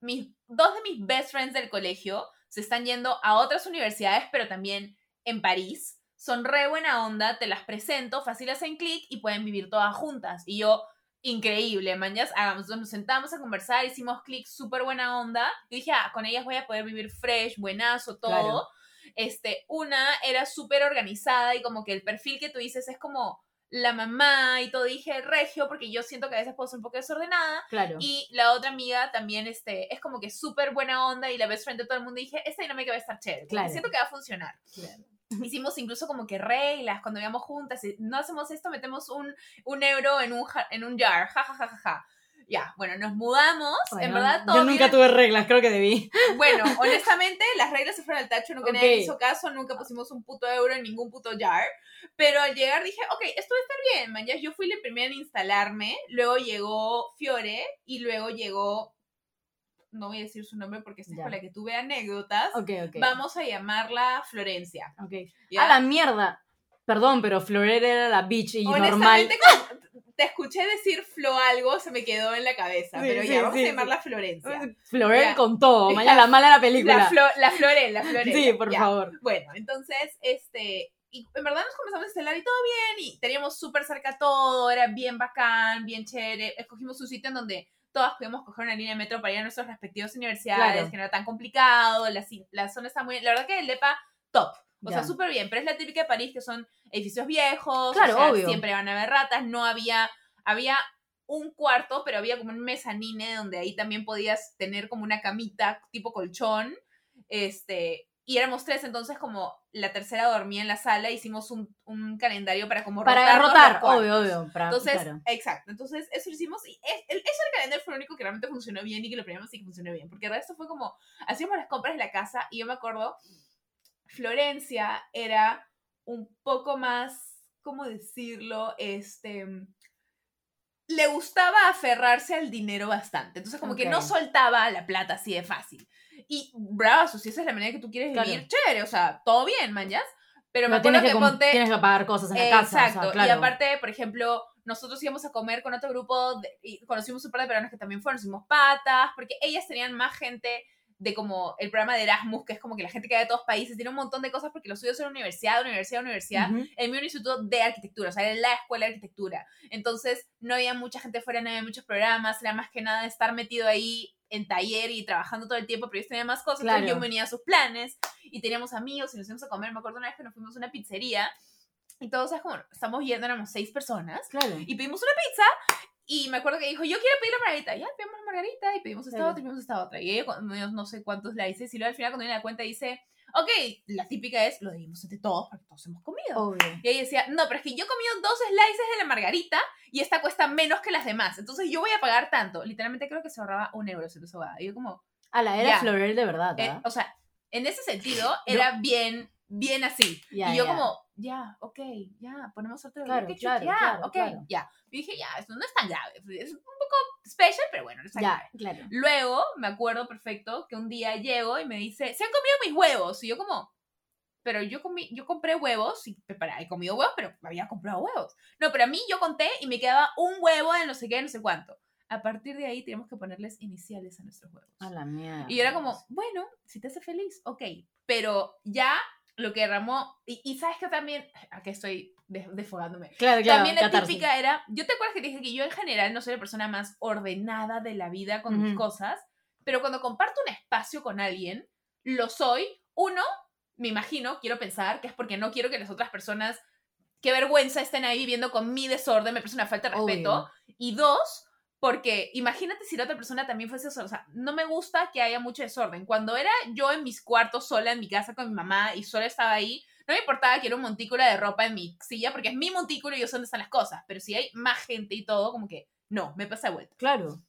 mis, dos de mis best friends del colegio se están yendo a otras universidades, pero también en París. Son re buena onda, te las presento, fácil hacen clic y pueden vivir todas juntas. Y yo, increíble, mañas, hagamos, nos sentamos a conversar, hicimos clic, súper buena onda. Y dije, ah, con ellas voy a poder vivir fresh, buenazo, todo. Claro. Este, una era súper organizada y como que el perfil que tú dices es como la mamá y todo. Dije regio porque yo siento que a veces puedo ser un poco desordenada. Claro. Y la otra amiga también este, es como que súper buena onda y la best friend de todo el mundo. Y dije, esta dinámica va a estar chévere. Claro. Siento que va a funcionar. Hicimos incluso como que reglas cuando íbamos juntas. y No hacemos esto, metemos un, un euro en un, ja- en un jar. Ja, ja, ja, ja, ja. Ya, bueno, nos mudamos. en verdad, todo Yo nunca bien. tuve reglas, creo que debí. Bueno, *laughs* honestamente, las reglas se fueron al tacho, nunca Ok. nadie hizo caso, nunca pusimos un puto euro en ningún puto jar. Pero al llegar dije, ok, esto va a estar bien, man. Ya yo fui la primera en instalarme, luego llegó Fiore y luego llegó, no voy a decir su nombre porque esta es con la que tuve anécdotas. Ok, ok. Vamos a llamarla Florencia. Ok. ¿ya? A la mierda. Perdón, pero Florera era la bitch y normal. Te escuché decir Flo algo, se me quedó en la cabeza. Sí, pero sí, ya, vamos sí, a llamarla Florencia. Florera Ya. con todo. *laughs* Mañana la mala la película. La, Flo, la Flore, la Flore. sí, por ya. favor. Bueno, entonces, este, y en verdad nos comenzamos a instalar y todo bien, y teníamos súper cerca todo, era bien bacán, bien chévere. Escogimos un sitio en donde todas pudimos coger una línea de metro para ir a nuestras respectivas universidades, que no era tan complicado, la, la zona está muy... La verdad que el DEPA, top. O sea, súper bien, pero es la típica de París que son edificios viejos, claro, o sea, siempre van a haber ratas, no había, había un cuarto, pero había como un mezanine donde ahí también podías tener como una camita tipo colchón, este, y éramos tres, entonces como la tercera dormía en la sala, hicimos un, un calendario para como Para rotar, obvio, obvio. entonces, exacto, entonces eso lo hicimos y es, el, ese calendario fue lo único que realmente funcionó bien y que lo primero sí que funcionó bien, porque el resto fue como, hacíamos las compras de la casa y yo me acuerdo Florencia era un poco más, ¿cómo decirlo? Este, le gustaba aferrarse al dinero bastante. Entonces, como que no soltaba la plata así de fácil. Y bravo, si esa es la manera que tú quieres vivir, chévere, o sea, todo bien, manjas. Pero me acuerdo que, que ponte... Tienes que pagar cosas en la casa. Exacto. Y aparte, por ejemplo, nosotros íbamos a comer con otro grupo y conocimos un par de peruanos que también fueron, hicimos patas, porque ellas tenían más gente de como el programa de Erasmus, que es como que la gente que va de todos países, tiene un montón de cosas porque los estudios en universidad, universidad, universidad, en mi instituto de arquitectura, o sea, era la escuela de arquitectura. Entonces, no había mucha gente fuera, no había muchos programas, era más que nada estar metido ahí en taller y trabajando todo el tiempo, pero ellos tenían más cosas, entonces yo venía a sus planes y teníamos amigos y nos íbamos a comer. Me acuerdo una vez que nos fuimos a una pizzería y todos, como, estamos yendo, éramos seis personas y pedimos una pizza y me acuerdo que dijo, yo quiero pedir la margarita. Ya, pedimos la margarita y pedimos esta otra y pedimos esta otra. Y ella, no sé cuántos la hice, y luego al final cuando viene la cuenta dice, ok, la típica es, lo dimos entre todos porque todos hemos comido. Y ella decía, no, pero es que yo he comido dos slices de la margarita y esta cuesta menos que las demás. Entonces yo voy a pagar tanto. Literalmente creo que se ahorraba un euro se lo Y yo como... A la era Florel de verdad. Eh, o sea, en ese sentido *laughs* era bien, bien así. y yo como, ya, ok, ya, ponemos otro claro, claro, ya, claro, ok, ya. Y dije, ya, esto no es tan grave, es un poco special, pero bueno, no es tan grave. Claro. Luego, me acuerdo perfecto que un día llego y me dice, se han comido mis huevos, y yo como, pero yo comí, yo compré huevos y preparé, he comido huevos, pero había comprado huevos. No, pero a mí yo conté y me quedaba un huevo de no sé qué, no sé cuánto. A partir de ahí tenemos que ponerles iniciales a nuestros huevos. A la mierda. Y era como, bueno, si te hace feliz, ok. Pero ya lo que Ramón, y, sabes que también, aquí estoy desfogándome, claro, claro, también la típica era, yo te acuerdas que te dije que yo en general no soy la persona más ordenada de la vida con mis cosas, pero cuando comparto un espacio con alguien, lo soy, uno, me imagino, quiero pensar que es porque no quiero que las otras personas, qué vergüenza estén ahí viviendo con mi desorden, me parece una falta de respeto, y dos, porque imagínate si la otra persona también fuese sola. O sea, no me gusta que haya mucho desorden. Cuando era yo en mis cuartos sola en mi casa con mi mamá y sola estaba ahí, no me importaba que era un montículo de ropa en mi silla, porque es mi montículo y yo sé dónde están las cosas. Pero si hay más gente y todo, como que no, me pasa de vuelta. Claro.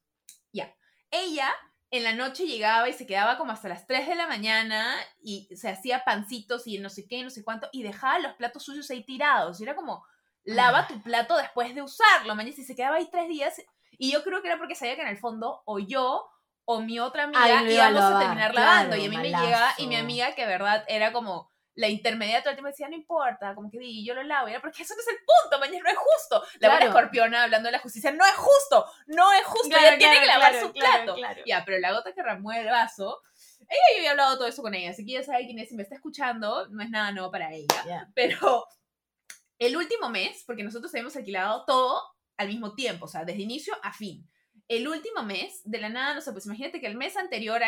Ya. Ella en la noche llegaba y se quedaba como hasta las 3 de la mañana y se hacía pancitos y no sé qué, no sé cuánto, y dejaba los platos suyos ahí tirados. Y era como, lava ah. tu plato después de usarlo, mañana. Si se quedaba ahí tres días, y yo creo que era porque sabía que en el fondo o yo o mi otra amiga íbamos a, terminar lavando. y a mí me llega y mi amiga, que verdad era como la intermedia todo el tiempo decía, no importa, como que di, yo lo lavo. Y era porque eso no es el punto, mañana no es justo. La buena escorpiona hablando de la justicia, no es justo, no es justo, ella tiene que lavar su plato. Ya, pero la gota que remueve el vaso, ella yo había hablado todo eso con ella, así que ella sabe quién es, si me está escuchando, no es nada nuevo para ella. Pero el último mes, porque nosotros habíamos alquilado todo al mismo tiempo, o sea, desde inicio a fin. El último mes, de la nada, no sé, pues imagínate que el mes anterior,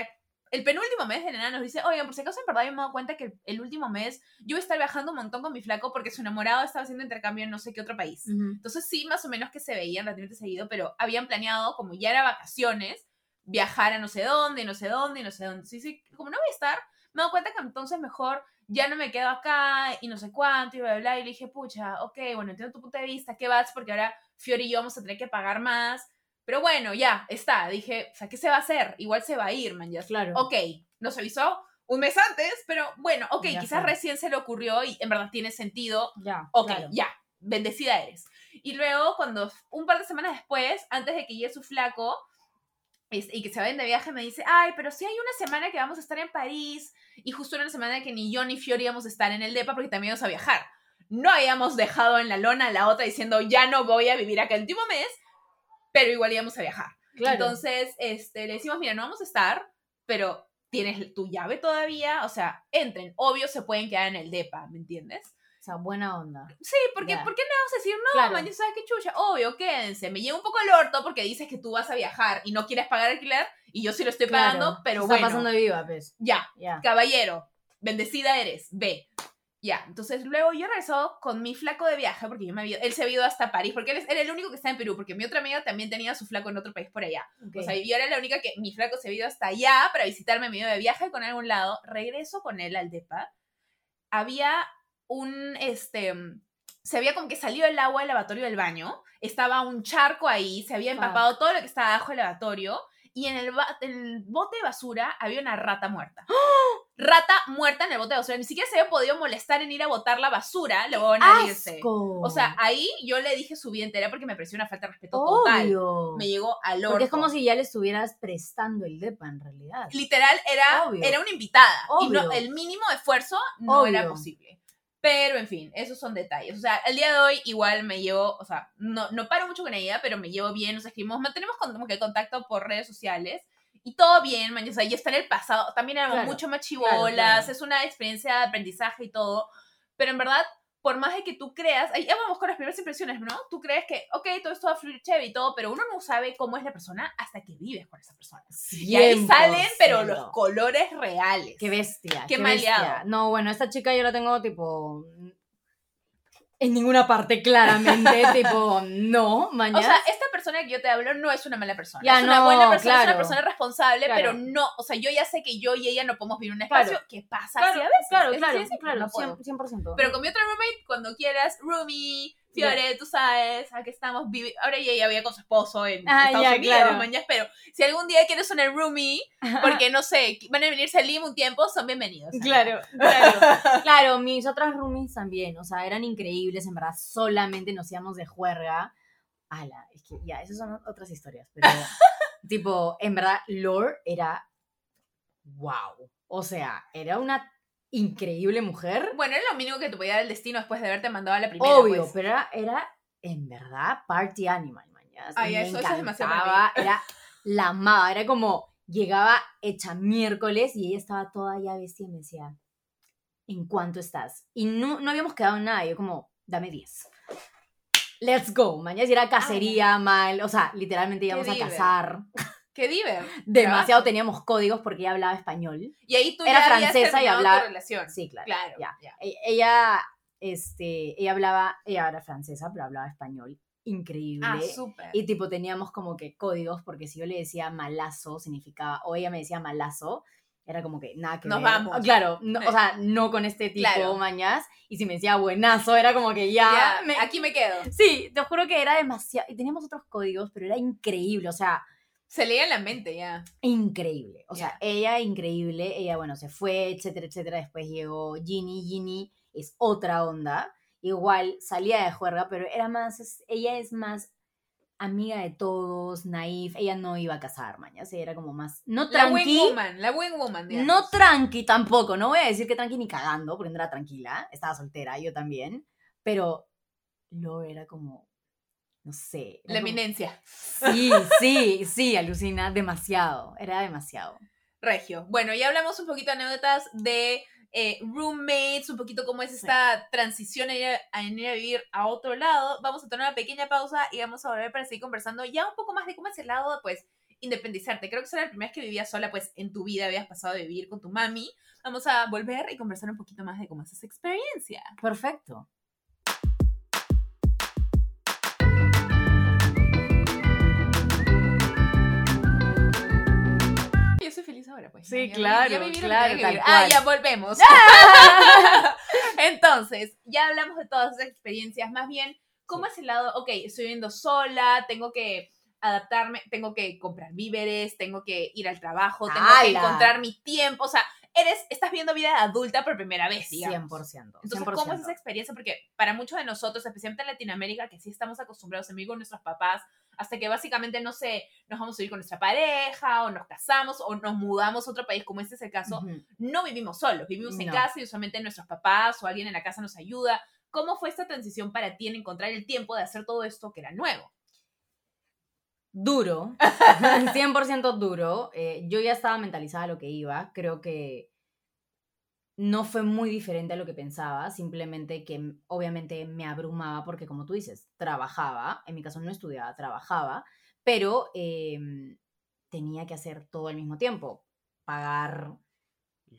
el penúltimo mes de la nada nos dice, oigan, por si acaso en verdad yo me he dado cuenta que el, último mes yo voy a estar viajando un montón con mi flaco porque su enamorado estaba haciendo intercambio en no sé qué otro país. Entonces sí, más o menos que se veían relativamente seguido, pero habían planeado, como ya era vacaciones, viajar a no sé dónde, no sé dónde, no sé dónde. Sí, sí, como no voy a estar, me he dado cuenta que entonces mejor ya no me quedo acá y no sé cuánto y bla, bla, bla. Y le dije, pucha, ok, bueno, entiendo tu punto de vista, ¿qué vas? Porque ahora Fiori y yo vamos a tener que pagar más. Pero bueno, ya, está. Dije, o sea, ¿qué se va a hacer? Igual se va a ir, man. Ya. Claro. Ok, nos avisó un mes antes, pero bueno, ok, quizás recién se le ocurrió y en verdad tiene sentido. Ya. Ok, ya, bendecida eres. Y luego, cuando un par de semanas después, antes de que llegue su flaco y que se vayan de viaje, me dice, ay, pero si hay una semana que vamos a estar en París y justo una semana que ni yo ni Fiori íbamos a estar en el DEPA porque también vamos a viajar no habíamos dejado en la lona a la otra diciendo, ya no voy a vivir acá el último mes, pero igual íbamos a viajar. Entonces, este, le decimos, mira, no vamos a estar, pero tienes tu llave todavía, o sea, entren. Obvio se pueden quedar en el DEPA, ¿me entiendes? sea, buena onda. Sí, porque Ya. ¿por qué no vamos a decir no, Claro. man? Sabes qué chucha. Obvio, quédense. Me llega un poco el orto porque dices que tú vas a viajar y no quieres pagar alquiler y yo sí lo estoy pagando, Claro, pero se bueno. Está pasando de viva, pues. Ya, Ya. caballero, bendecida eres, ve. Ya, entonces luego yo regreso con mi flaco de viaje, porque yo me había, él se había ido hasta París, porque él era el único que está en Perú, porque mi otra amiga también tenía su flaco en otro país por allá. O sea, yo era la única que mi flaco se había ido hasta allá para visitarme, me de viaje con algún lado, regreso con él al DEPA, había un, este, se había como que salido el agua del lavatorio del baño, estaba un charco ahí, se había empapado todo lo que estaba abajo del lavatorio, y en el, el bote de basura había una rata muerta. Rata muerta en el bote de basura. Ni siquiera se había podido molestar en ir a botar la basura, luego van a irse. O sea, ahí yo le dije su vida entera porque me pareció una falta de respeto total. Obvio. Me llegó al orto. Porque es como si ya le estuvieras prestando el depa, en realidad. literal era, Obvio. era una invitada. Y no, el mínimo esfuerzo no era posible. Pero, en fin, esos son detalles. O sea, el día de hoy igual me llevo, o sea, no, no paro mucho con ella, pero me llevo bien, nos escribimos, mantenemos como que contacto por redes sociales. Y todo bien, man, o sea, ya está en el pasado. También éramos Claro, mucho más chivolas, claro, claro. es una experiencia de aprendizaje y todo. Pero en verdad, por más de que tú creas, ahí ya vamos con las primeras impresiones, ¿no? Tú crees que, ok, todo esto va a fluir chévere y todo, pero uno no sabe cómo es la persona hasta que vives con esa persona. Y ahí salen, pero los 100%. qué reales. Qué bestia. Qué Qué, bestia. No, bueno, esta chica yo la tengo tipo. En ninguna parte, claramente. *laughs* tipo, no, mañana. O sea, esta persona que yo te hablo no es una mala persona. Ya, es una no, buena persona, es claro. una persona responsable, Claro. pero no, o sea, yo ya sé que yo y ella no podemos vivir un Claro. espacio que pasa claro, así a veces. claro, Es claro, simple, claro, no puedo. 100%. 100%. Pero con mi otra roommate, cuando quieras, roomie, Fiore, tú sabes, aquí estamos, vivi- ahora ella ya vive con su esposo en Ah, Estados ya, Unidos, claro. mañas, pero si algún día quieres una roomie, porque no sé, van a venirse a Lima un tiempo, son bienvenidos. Claro, claro. *laughs* Claro, mis otras roomies también, o sea, eran increíbles, en verdad, solamente nos íbamos de juerga. Ala, es que ya, esas son otras historias, pero *laughs* tipo, en verdad, Lore era wow. O sea, era una increíble mujer. Bueno, era lo mínimo que te podía dar el destino después de haberte mandado a la primera. Obvio, pues. pero era, era, en verdad party animal, mañas. Ay, Me eso- eso es demasiado para Era la amaba, era como llegaba hecha miércoles y ella estaba toda ya vestida y me decía, ¿en cuánto estás? Y no, no habíamos quedado en nada, yo como, dame 10. Let's go, mañana y era cacería mal, o sea, literalmente íbamos a cazar. Qué diver. Demasiado teníamos códigos porque ella hablaba español. Y ahí tú Era ya francesa y hablaba- tu relación. Sí, claro. Claro, ya. ya. E- Ella, este, ella hablaba, ella era francesa, pero hablaba español increíble. Ah, súper. y tipo teníamos como que códigos, porque si yo le decía malazo, significaba, o ella me decía malazo, era como que nada que Nos ver. vamos. Claro, no- o sea, no con este tipo Claro. mañas. Y si me decía buenazo, era como que ya. Ya, me- aquí me quedo. Sí, te juro que era demasiado. Y teníamos otros códigos, pero era increíble, o sea, Se leía en la mente ya. increíble. O sea, ella increíble, ella, bueno, se fue, etcétera, etcétera. Después llegó Ginny, Ginny es otra onda. Igual salía de juerga, pero era más, es- ella es más amiga de todos, naif. Ella no iba a casar, mañas. Ella era como más, no La wing tranqui, woman, la wing woman, digamos. no tranqui tampoco. No voy a decir que tranqui ni cagando, porque no era tranquila. Estaba soltera, yo también. Pero lo era como, no sé. La eminencia. Sí, *laughs* sí, sí, alucina demasiado. Era demasiado. Regio. Bueno, ya hablamos un poquito de anécdotas de eh, roommates, un poquito cómo es esta transición a ir a, a ir a vivir a otro lado. Vamos a tomar una pequeña pausa y vamos a volver para seguir conversando ya un poco más de cómo es el lado de, pues, independizarte. Creo que esa era la primera vez que vivías sola, pues, en tu vida habías pasado de vivir con tu mami. Vamos a volver y conversar un poquito más de cómo es esa experiencia. Perfecto. Soy feliz ahora, pues. Sí, ya claro, claro, tal. Ah, ya volvemos. *laughs* Entonces, ya hablamos de todas esas experiencias. Más bien, ¿cómo es el lado? Ok, estoy viviendo sola, tengo que adaptarme, tengo que comprar víveres, tengo que ir al trabajo, tengo que encontrar mi tiempo. O sea, eres, estás viendo vida adulta por primera vez, digamos. 100%. Entonces, 100%. ¿cómo es esa experiencia? Porque para muchos de nosotros, especialmente en Latinoamérica, que sí estamos acostumbrados a vivir con nuestros papás, hasta que básicamente, no sé, nos vamos a vivir con nuestra pareja, o nos casamos, o nos mudamos a otro país, como este es el caso, no vivimos solos, vivimos en casa y usualmente nuestros papás o alguien en la casa nos ayuda. ¿Cómo fue esta transición para ti en encontrar el tiempo de hacer todo esto que era nuevo? Duro. *laughs* 100% duro. Eh, yo ya estaba mentalizada a lo que iba. Creo que no fue muy diferente a lo que pensaba, simplemente que mm, obviamente me abrumaba porque como tú dices, trabajaba, en mi caso no estudiaba, trabajaba, pero em, tenía que hacer todo al mismo tiempo, pagar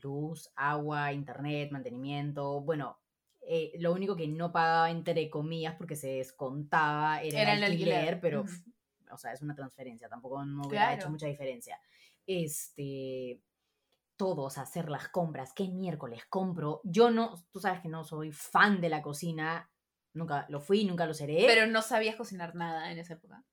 luz, agua, internet, mantenimiento, bueno, eh, lo único que no pagaba entre comillas porque se descontaba era, Era el alquiler, alquiler, pero, o sea, es una transferencia, tampoco no hubiera hecho mucha diferencia. Este, todo, o sea, hacer las compras, ¿qué miércoles compro? Yo no, tú sabes que no soy fan de la cocina, nunca lo fui, nunca lo seré. Pero no sabías cocinar nada en esa época.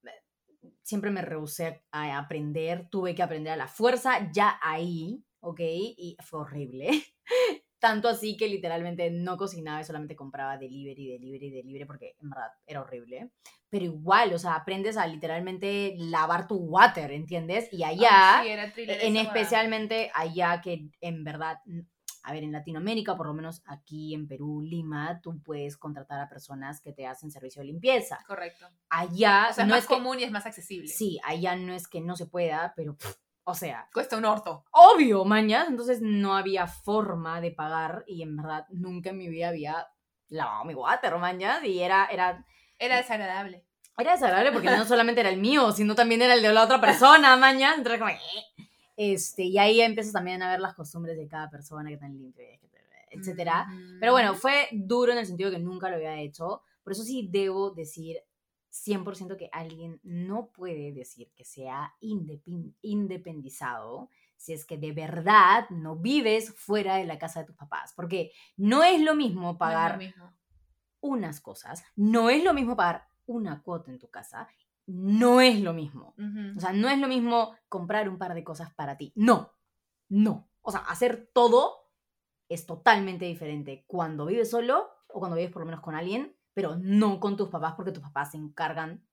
siempre me rehusé a aprender, tuve que aprender a la fuerza ya ahí, ¿ok? Y fue horrible. *laughs* Tanto así que literalmente no cocinaba y solamente compraba delivery, delivery, delivery, porque en verdad era horrible. Pero igual, o sea, aprendes a literalmente lavar tu water, ¿entiendes? Y allá, sí, en especialmente allá que en verdad, a ver, en Latinoamérica, por lo menos aquí en Perú, Lima, tú puedes contratar a personas que te hacen servicio de limpieza. Correcto. Allá O sea, es no más es que, común y es más accesible. Sí, allá no es que no se pueda, pero, pff, o sea, Cuesta un orto. obvio, mañas. Entonces no había forma de pagar y en verdad nunca en mi vida había lavado mi water, mañas. Y era, era, Era desagradable. era desagradable porque no solamente era el mío, sino también era el de la otra persona, mañas. Entonces, como, eh. este, y ahí empiezas también a ver las costumbres de cada persona, que tan limpio es, etcétera. Pero bueno, fue duro en el sentido que nunca lo había hecho. Por eso sí debo decir 100% que alguien no puede decir que sea indepin- independizado si es que de verdad no vives fuera de la casa de tus papás. Porque no es lo mismo No es lo pagar mismo. unas cosas, no es lo mismo pagar una cuota en tu casa, no es lo mismo. O sea, no es lo mismo comprar un par de cosas para ti. No, no. O sea, hacer todo es totalmente diferente cuando vives solo o cuando vives por lo menos con alguien, pero no con tus papás porque tus papás se encargan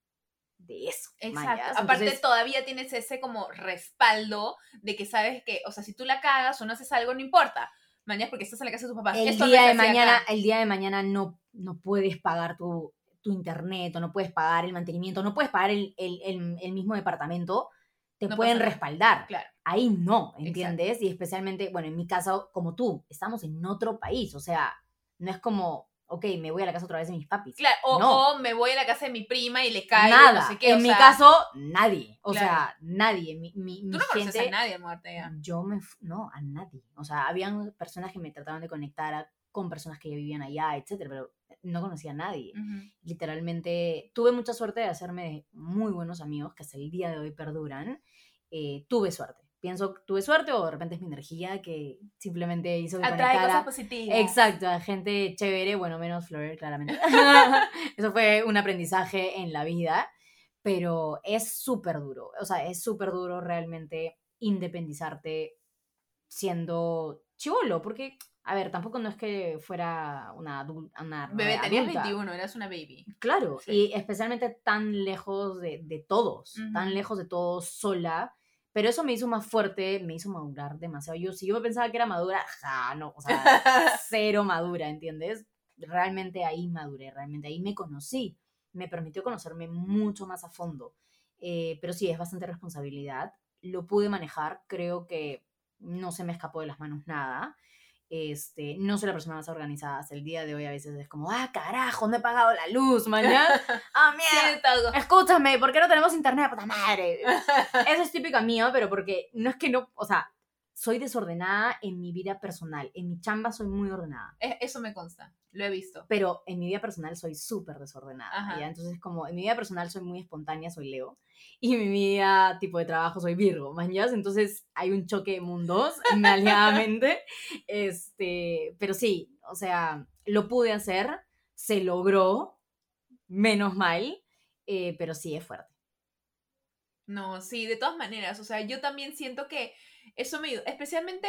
de eso. Exacto. Aparte, todavía tienes ese como respaldo de que sabes que, o sea, si tú la cagas o no haces algo, no importa. Mañana porque estás en la casa de tus papás. el Esto no día es de mañana, acá. el día de mañana no, no puedes pagar tu, tu internet o no puedes pagar el mantenimiento, no puedes pagar el, el- el- el mismo departamento, te No pueden respaldar. Claro. Ahí no, ¿entiendes? Y especialmente, bueno, en mi caso, como tú, estamos en otro país, o sea, no es como, ok, me voy a la casa otra vez de mis papis. Claro, o, No. o me voy a la casa de mi prima y le caigo, Nada. no sé qué. en o mi sea, caso, nadie. O Claro. sea, nadie. Mi, Tú no conoces a nadie, muerte ya. Yo me. No, a nadie. O sea, habían personas que me trataban de conectar a- con personas que ya vivían allá, etcétera, pero no conocía a nadie. Literalmente, tuve mucha suerte de hacerme muy buenos amigos que hasta el día de hoy perduran. Eh, tuve suerte. Pienso, tuve suerte o de repente es mi energía que simplemente hizo que Atrae conectara- cosas positivas. Exacto, a gente chévere, bueno, menos Flor, claramente. *laughs* *laughs* Eso fue un aprendizaje en la vida, pero es súper duro, o sea, es súper duro realmente independizarte siendo chivolo, porque, a ver, tampoco no es que fuera una adulta. Una Bebé, tenías adulta. 21, eras una baby. Claro, Sí. y especialmente tan lejos de, de todos, tan Ujú. lejos de todos sola. Pero eso me hizo más fuerte, me hizo madurar demasiado. Yo, si yo pensaba que era madura, ja, no, o sea, *laughs* cero madura, ¿entiendes? Realmente ahí maduré, realmente ahí me conocí. Me permitió conocerme mucho más a fondo. Eh, pero sí, es bastante responsabilidad. Lo pude manejar, creo que no se me escapó de las manos nada. Este, no soy la persona más organizada. Hasta el día de hoy a veces es como, ah, carajo, no he pagado la luz, mañana. *laughs* ah, mierda. Escúchame, ¿por qué no tenemos internet, puta madre? Eso es típica mía, pero porque no es que no, o sea, soy desordenada en mi vida personal. En mi chamba soy muy ordenada, Es- Eso me consta, lo he visto. pero en mi vida personal soy súper desordenada. ¿ya? Entonces, como en mi vida personal soy muy espontánea, soy Leo, y mi vida tipo de trabajo soy Virgo, mañas. Entonces hay un choque de mundos, *laughs* maleadamente. Este, pero sí, o sea, lo pude hacer, se logró, menos mal, eh, pero sí es fuerte. No, sí, de todas maneras, o sea, yo también siento que eso me ayudó, especialmente,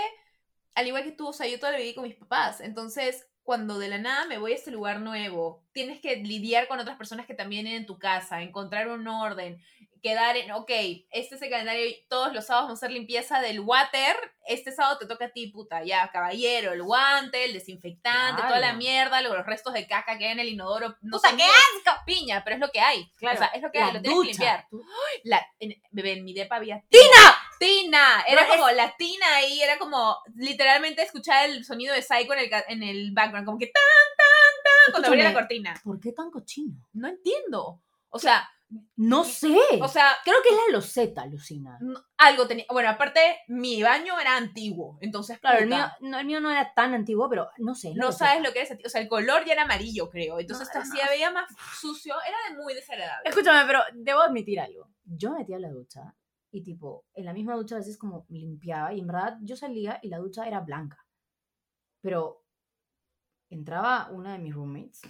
al igual que tú, o sea, yo todavía viví con mis papás, entonces, cuando de la nada me voy a este lugar nuevo, tienes que lidiar con otras personas que también en tu casa, encontrar un orden, quedar en, ok, este es el calendario, todos los sábados vamos a hacer limpieza del water, este sábado te toca a ti, puta, ya, caballero, el guante, el desinfectante, toda la mierda, los los restos de caca que hay en el inodoro, no Puta, qué míos, piña, pero es lo que hay, Claro, o sea, es lo que hay, lo tienes que ducha. limpiar. La, en, bebé, en mi depa había ¡Tina! tina, era No, es- como la tina ahí, era como literalmente escuchar el sonido de Psycho en el, en el background, como que tan, tan, tan, cuando abría la cortina. ¿Por qué tan cochino? No entiendo. O sea, No sé. o sea, Creo que es la loseta, Lucina. algo tenía. Bueno, aparte, mi baño era antiguo, entonces, Claro, el mío, no, el mío no era tan antiguo, pero no sé. no loseta. sabes lo que es. O sea, el color ya era amarillo, creo. Entonces, No, era hacía, más- veía más sucio. Era de muy desagradable. Escúchame, pero debo admitir algo. Yo me metía a la ducha y tipo, en la misma ducha a veces como limpiaba y en verdad yo salía y la ducha era blanca. Pero entraba una de mis roommates,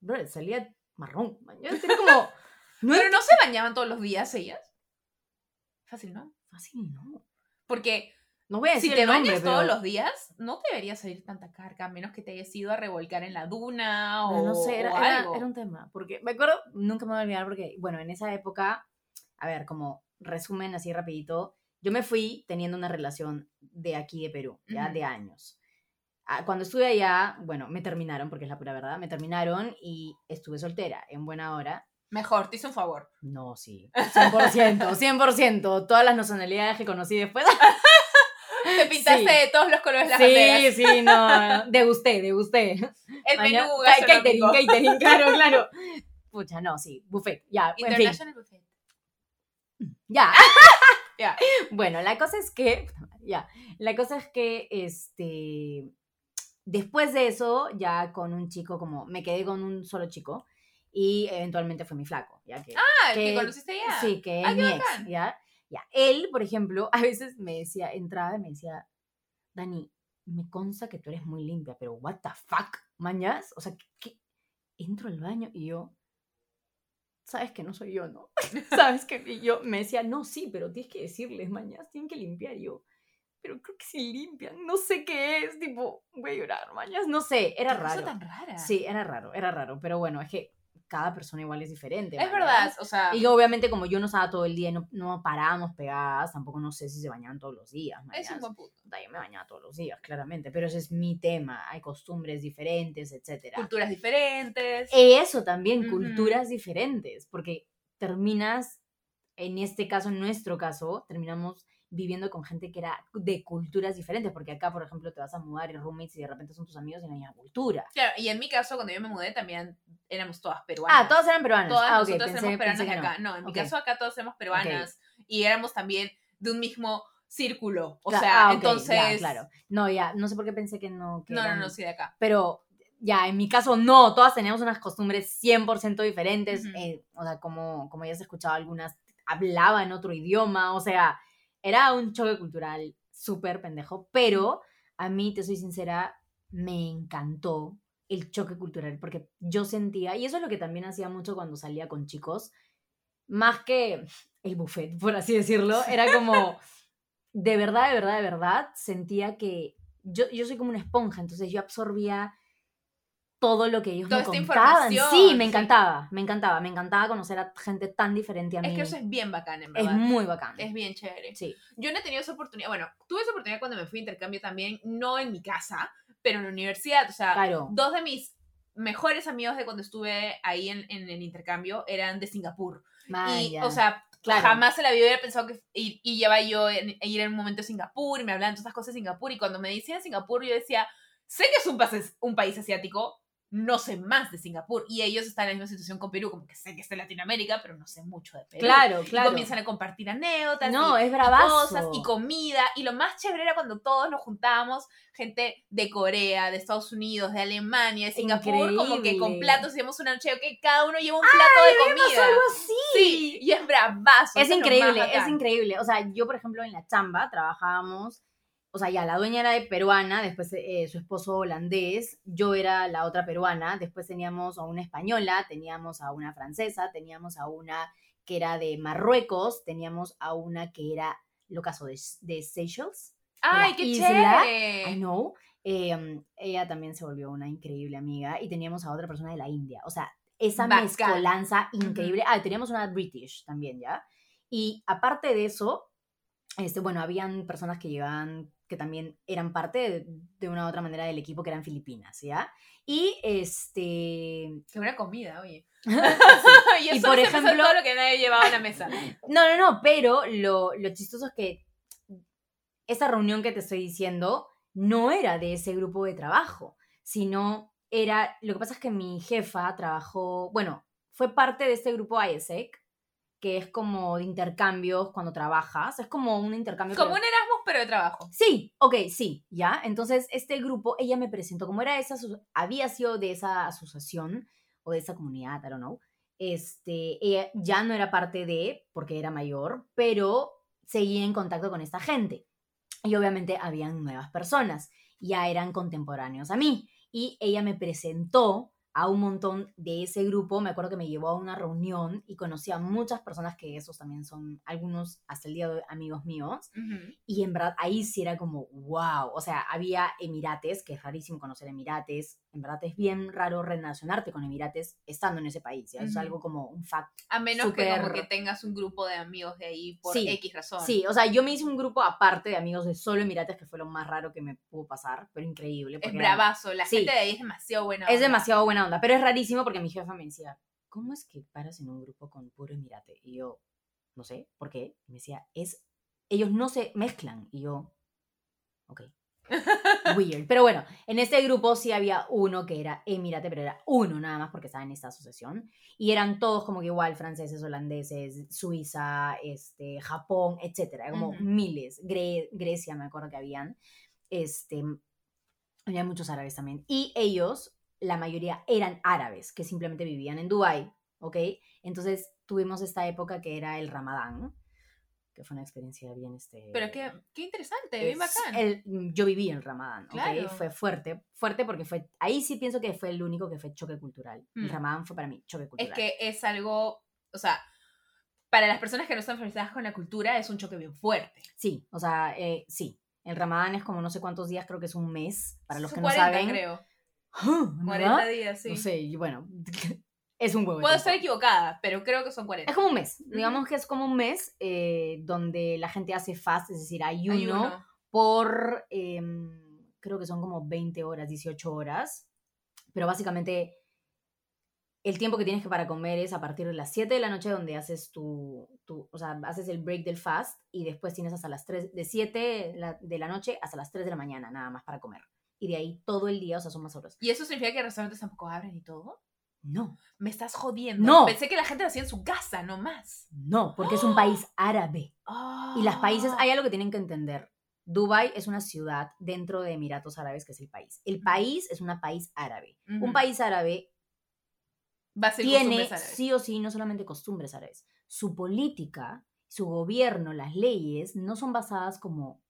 bro, salía marrón. Yo era como, no Pero no se bañaban todos los días ellas. Fácil, ¿no? fácil, no. Porque No voy a si te nombre, bañas todos los días, no te debería salir tanta carga, a menos que te hayas ido a revolcar en la duna No, o, no sé, era, o algo. era un tema. Porque me acuerdo, nunca me voy a olvidar porque, bueno, en esa época, a ver, como resumen así rapidito, yo me fui teniendo una relación de aquí de Perú, ya de años. Ah, Cuando estuve allá, bueno, me terminaron, porque es la pura verdad, me terminaron y estuve soltera, en buena hora. Mejor, te hice un favor. No, sí, 100%, 100%, todas las nacionalidades que conocí después. Te pintaste Sí. de todos los colores las Sí, banderas. sí, no, degusté, degusté. El menú ca- catering, catering, claro, *laughs* claro. Pucha, no, sí, buffet, ya, en fin. International Buffet. Ya. *laughs* Ya. Bueno, la cosa es que, ya, la cosa es que, este, después de eso, ya con un chico, como, me quedé con un solo chico y eventualmente fue mi flaco, ya que, Ah, el que Que- conociste ya. sí, que Ah, es qué mi ex, ya, ya. Él, por ejemplo, *laughs* a veces me decía, entraba y me decía, Dani, me consta que tú eres muy limpia, pero what the fuck, mañas, o sea, ¿qué, qué? entro al baño y yo, sabes que no soy yo, ¿no? *laughs* sabes que y yo me decía, no, sí, pero tienes que decirles, mañas, tienen que limpiar y yo. Pero creo que sí limpian, no sé qué es, tipo, voy a llorar, mañas, no sé, era raro. tan rara. Sí, era raro, era raro, pero bueno, es que cada persona igual es diferente. Es verdad, o sea, Y obviamente como yo no estaba todo el día, y no, no parábamos pegadas, tampoco no sé si se bañaban todos los días. es mañas. un buen punto. Yo me bañaba todos los días, claramente, pero ese es mi tema. Hay costumbres diferentes, etcétera. Culturas diferentes. Eso también, culturas diferentes, porque terminas, en este caso, en nuestro caso, terminamos viviendo con gente que era de culturas diferentes, porque acá, por ejemplo, te vas a mudar y roommates y de repente son tus amigos de la misma cultura. Claro, y en mi caso, cuando yo me mudé, también éramos todas peruanas. Ah, todos eran peruanos. Todas ah, ok, nosotros pensé, éramos peruanas acá. No, en mi caso acá todos éramos peruanas y éramos también de un mismo círculo. O Cla- sea, ah, entonces... ya, claro. No, ya, no sé por qué pensé que no. que No, no, eran- no, sí de acá. Pero ya, en mi caso no, todas teníamos unas costumbres 100% diferentes. Ujú. eh, o sea, como, como ya has escuchado, algunas hablaban otro idioma, o sea, era un choque cultural súper pendejo, pero a mí, te soy sincera, me encantó el choque cultural, porque yo sentía, y eso es lo que también hacía mucho cuando salía con chicos, más que el buffet, por así decirlo, era como, *laughs* de verdad, de verdad, de verdad, sentía que yo, yo soy como una esponja, entonces yo absorbía todo lo que ellos Toda me esta contaban. Sí, me sí. encantaba, me encantaba, me encantaba conocer a gente tan diferente a mí. Es que eso es bien bacán, en Es verdad. muy bacán. Es bien chévere. Sí. Yo no he tenido esa oportunidad. Bueno, tuve esa oportunidad cuando me fui a intercambio también, no en mi casa, pero en la universidad. O sea, Claro. dos de mis mejores amigos de cuando estuve ahí en, en el intercambio eran de Singapur. y, Maya. o sea, Claro. jamás en la vida hubiera pensado que y, y lleva yo en, ir en un momento a Singapur y me hablaban de todas estas cosas de Singapur. Y cuando me decían Singapur, yo decía, sé que es un, país- un país asiático, no sé más de Singapur. Y ellos están en la misma situación con Perú, como que sé que está en Latinoamérica, pero no sé mucho de Perú. claro, Y claro. comienzan a compartir anécdotas. No, y, es y bravazo. cosas y comida. Y lo más chévere era cuando todos nos juntábamos, gente de Corea, de Estados Unidos, de Alemania, de Singapur, como que con platos hacíamos un noche que cada uno lleva un plato de comida. algo así. Sí, y es bravazo. Es increíble, es increíble. O sea, yo, por ejemplo, en la chamba trabajábamos, o sea, ya la dueña era de peruana, después eh, su esposo holandés, yo era la otra peruana, después teníamos a una española, teníamos a una francesa, teníamos a una que era de Marruecos, teníamos a una que era, lo caso de, de Seychelles. Ay, qué isla. chévere. I know. Eh, ella también se volvió una increíble amiga y teníamos a otra persona de la India. O sea, esa Bacán. mezcolanza increíble. Ah, teníamos una British también, ¿ya? Y aparte de eso, este, bueno, habían personas que llevaban que también eran parte de, de una u otra manera del equipo, que eran filipinas, ¿ya? Y este... Qué buena comida, oye. *laughs* *laughs* Y y, por ejemplo- todo lo que nadie llevaba a la mesa. *laughs* No, no, no, pero lo, lo chistoso es que esa reunión que te estoy diciendo no era de ese grupo de trabajo, sino era, lo que pasa es que mi jefa trabajó, bueno, fue parte de este grupo ISEC, que es como de intercambios cuando trabajas, es como un intercambio. Como un Erasmus, pero de trabajo. Sí, ok, sí, ya. Entonces, este grupo, ella me presentó, como era esa, había sido de esa asociación o de esa comunidad, I don't know, este, ella ya no era parte de, porque era mayor, pero seguía en contacto con esta gente. Y obviamente habían nuevas personas, ya eran contemporáneos a mí. Y ella me presentó a un montón de ese grupo, me acuerdo que me llevó a una reunión y conocí a muchas personas que esos también son algunos hasta el día de hoy amigos míos. Y en verdad ahí sí era como, wow. O sea, había Emirates, que es rarísimo conocer Emirates. En verdad es bien raro relacionarte con Emirates estando en ese país. ¿ya? Es algo como un fact. A menos que como Súper- que tengas un grupo de amigos de ahí por Sí, X razón. Sí, o sea, yo me hice un grupo aparte de amigos de solo Emirates, que fue lo más raro que me pudo pasar, pero increíble. Es bravazo. La Sí. gente de ahí es demasiado buena. Es onda. demasiado buena onda, pero es rarísimo porque mi jefa me decía, ¿cómo es que paras en un grupo con puro Emirate? Y yo, no sé, ¿por qué? Y me decía, es, ellos no se mezclan. Y yo, ok. *laughs* Weird. Pero bueno, en este grupo sí había uno que era Emirate, pero era uno nada más porque estaba en esta asociación. Y eran todos como que igual, franceses, holandeses, Suiza, este, Japón, etcétera. Como miles. Gre- Grecia me acuerdo que habían. Este, había muchos árabes también. Y ellos, la mayoría eran árabes que simplemente vivían en Dubái, ¿ok? Entonces tuvimos esta época que era el Ramadán, que fue una experiencia bien, este... Pero qué, qué interesante, bien es bacán. el- yo viví en Ramadán, ¿ok? Claro. Fue fuerte, fuerte porque fue, ahí sí pienso que fue el único que fue choque cultural. El Mm. Ramadán fue para mí choque cultural. Es que es algo, o sea, para las personas que no están familiarizadas con la cultura es un choque bien fuerte. Sí, o sea, eh, sí. El Ramadán es como no sé cuántos días, creo que es un mes, para los que no 40, saben. creo. ¡Ah! 40 ¿verdad? días, sí. No sé, y bueno, *laughs* es un huevo. Puedo estar equivocada, pero creo que son 40. Es como un mes, Ujú. digamos que es como un mes eh, donde la gente hace fast, es decir, ayuno, Ayuno. por, em, creo que son como 20 horas, 18 horas, pero básicamente el tiempo que tienes que para comer es a partir de las 7 de la noche donde haces tu, tu- o sea, haces el break del fast y después tienes hasta las 3, de 7 la- de la noche hasta las 3 de la mañana nada más para comer. Y de ahí todo el día, o sea, son más horas. ¿Y eso significa que restaurantes tampoco abren y todo? No, Me estás jodiendo. No. Pensé que la gente lo hacía en su casa, no más. no, porque es un país árabe. Y los países, Ah. hay algo que tienen que entender. Dubai es una ciudad dentro de Emiratos Árabes, que es el país. El país es un país árabe. Un país árabe Va a ser tiene sí o sí no solamente costumbres árabes. Su política, su gobierno, las leyes no son basadas como,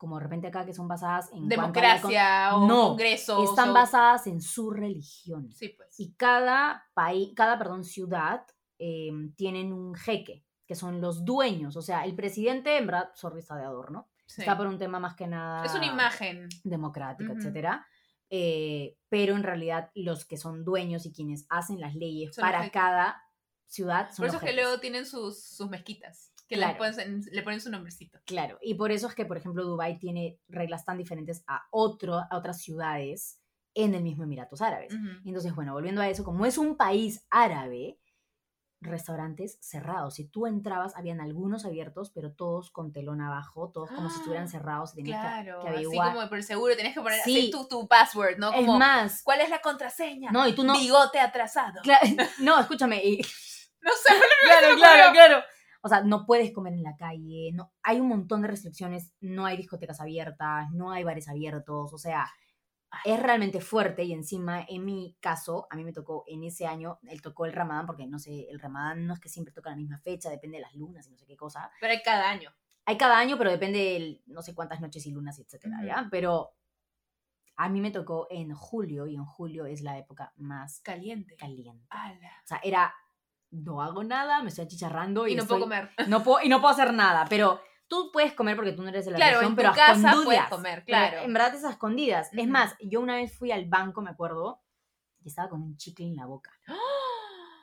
como de repente acá que son basadas en con- Democracia o No, congresos. están o- basadas en su religión. Sí, pues. Y cada país, cada, perdón, ciudad eh, tienen un jeque, que son los dueños. O sea, el presidente, en verdad, sorry, está de adorno. Sí. Está por un tema más que nada Es una imagen. democrática, Ujú. etcétera. Eh, pero en realidad los que son dueños y quienes hacen las leyes Son para cada ciudad son Por eso los es que luego tienen sus, sus mezquitas. Que Claro. le, ponen, le ponen su nombrecito. Claro, y por eso es que, por ejemplo, Dubái tiene reglas tan diferentes a, otro, a otras ciudades en el mismo Emiratos Árabes. Ujú. Entonces, bueno, volviendo a eso, como es un país árabe, restaurantes cerrados. Si tú entrabas, habían algunos abiertos, pero todos con telón abajo, todos como si estuvieran Ah, cerrados. Tenías que- Claro, que, así averiguar. como por el seguro tenés que poner Sí. así tu, tu password, ¿no? Es Como, más, ¿cuál es la contraseña? no, y tú no... Bigote atrasado. Cla- *laughs* no, escúchame, y- *laughs* *laughs* No sé, claro, me claro, ocurrió. claro. O sea, no puedes comer en la calle, no, hay un montón de restricciones, no hay discotecas abiertas, no hay bares abiertos, o sea, es realmente fuerte y encima en mi caso, a mí me tocó en ese año, él tocó el Ramadán, porque no sé, el Ramadán no es que siempre toca la misma fecha, depende de las lunas y no sé qué cosa. Pero hay cada año. Hay cada año, pero depende de no sé cuántas noches y lunas, etcétera. ¿ya? Pero a mí me tocó en julio y en julio es la época más Caliente. caliente. Ala. O sea, era, no hago nada, me estoy achicharrando y, Y no estoy- puedo comer. *laughs* no puedo, y no puedo hacer nada, pero tú puedes comer porque tú no eres de la Claro, región, en pero tu a casa puedes comer, Pero claro. En verdad es a escondidas. Es Ujú. más, yo una vez fui al banco, me acuerdo, y estaba con un chicle en la boca. *gasps*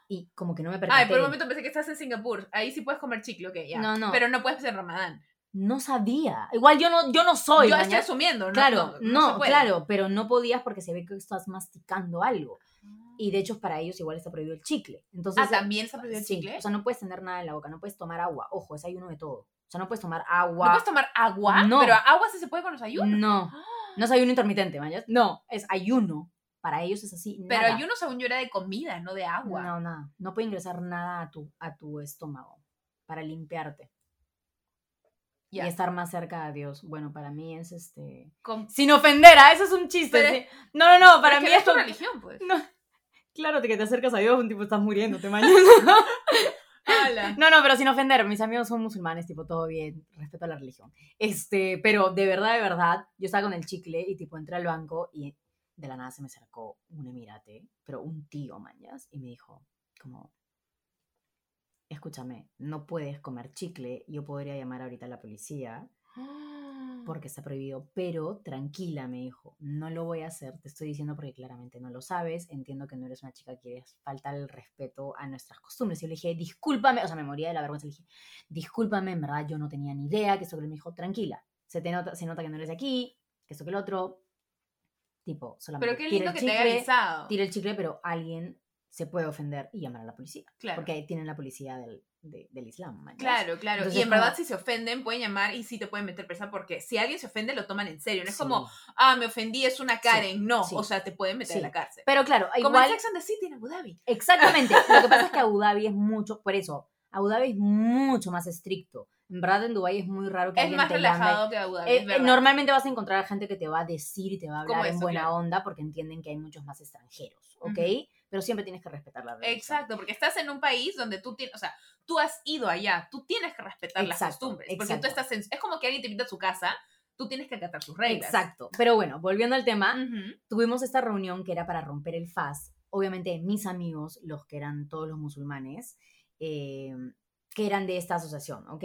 Y como que no me percaté. Ay, por un momento pensé que estás en Singapur. Ahí sí puedes comer chicle, ok, ya. No, no. Pero no puedes en Ramadán. No sabía. Igual yo no, yo no soy. Yo estoy asumiendo, ¿no? Claro, no, puede. claro, pero no podías porque se ve que estás masticando algo. Y de hecho, para ellos igual está prohibido el chicle. Entonces, Ah, ¿también se prohibido el sí, chicle? O sea, no puedes tener nada en la boca, no puedes tomar agua. Ojo, es ayuno de todo. O sea, no puedes tomar ¿No agua. puedes tomar agua? No. Pero agua sí se puede con los ayunos. No, *gasps* no es ayuno intermitente, ¿mañas? No, es ayuno. Para ellos es así. Pero ayuno, según yo, era de comida, no de agua. No, nada. No puede ingresar nada a tu, a tu estómago para limpiarte Ya. y estar más cerca de Dios. Bueno, para mí es este. Sin ofender, ¿ah? Eso es un chiste. Pero- sí. No, no, no, para mí es no tu religión, pues. *laughs* No. Claro que te acercas a Dios, un tipo estás muriendo, te mañana. *laughs* No, no, pero sin ofender, mis amigos son musulmanes, tipo, todo bien, respeto a la religión. Este, pero de verdad, de verdad, yo estaba con el chicle y tipo entré al banco y de la nada se me acercó un emirate, pero un tío, mañas, y me dijo, como, escúchame, no puedes comer chicle, yo podría llamar ahorita a la policía porque está prohibido, pero tranquila, me dijo, no lo voy a hacer, te estoy diciendo porque claramente no lo sabes, entiendo que no eres una chica que quieres faltar el respeto a nuestras costumbres. Y yo le dije, discúlpame, o sea, me moría de la vergüenza, le dije, discúlpame, en verdad yo no tenía ni idea, que él me dijo, tranquila, se, te nota, se nota que no eres de aquí, que esto que el otro, tipo, solamente Pero qué lindo el que te haya chicle, avisado. tira el chicle, pero alguien se puede ofender y llamar a la policía, Claro. porque tienen la policía del, de- del Islam. Claro, claro. Entonces y en como- verdad, si se ofenden, pueden llamar y sí te pueden meter presa porque si alguien se ofende, lo toman en serio. No es Sí. como, ah, me ofendí, es una Karen. no, sí. o sea, te pueden meter Sí. en la cárcel. Pero claro, Como igual... en Sex and the City en Abu Dhabi. Exactamente. *laughs* Lo que pasa es que Abu Dhabi es mucho, por eso, Abu Dhabi es mucho más estricto. En verdad, en Dubái es muy raro que Es alguien más te llame. relajado que Abu Dhabi, Eh, eh, normalmente vas a encontrar a gente que te va a decir y te va a Como hablar en eso, buena claro. onda porque entienden que hay muchos más extranjeros, ¿ok? Ujú. Pero siempre tienes que respetar la regla. Exacto, porque estás en un país donde tú tienes, o sea, tú has ido allá, tú tienes que respetar las Exacto, costumbres. Porque exacto. tú estás en, es como que alguien te invita a su casa, tú tienes que acatar sus reglas. Exacto. Pero bueno, volviendo al tema, tuvimos esta reunión que era para romper el faz. Obviamente mis amigos, los que eran todos los musulmanes, eh, que eran de esta asociación, ¿ok?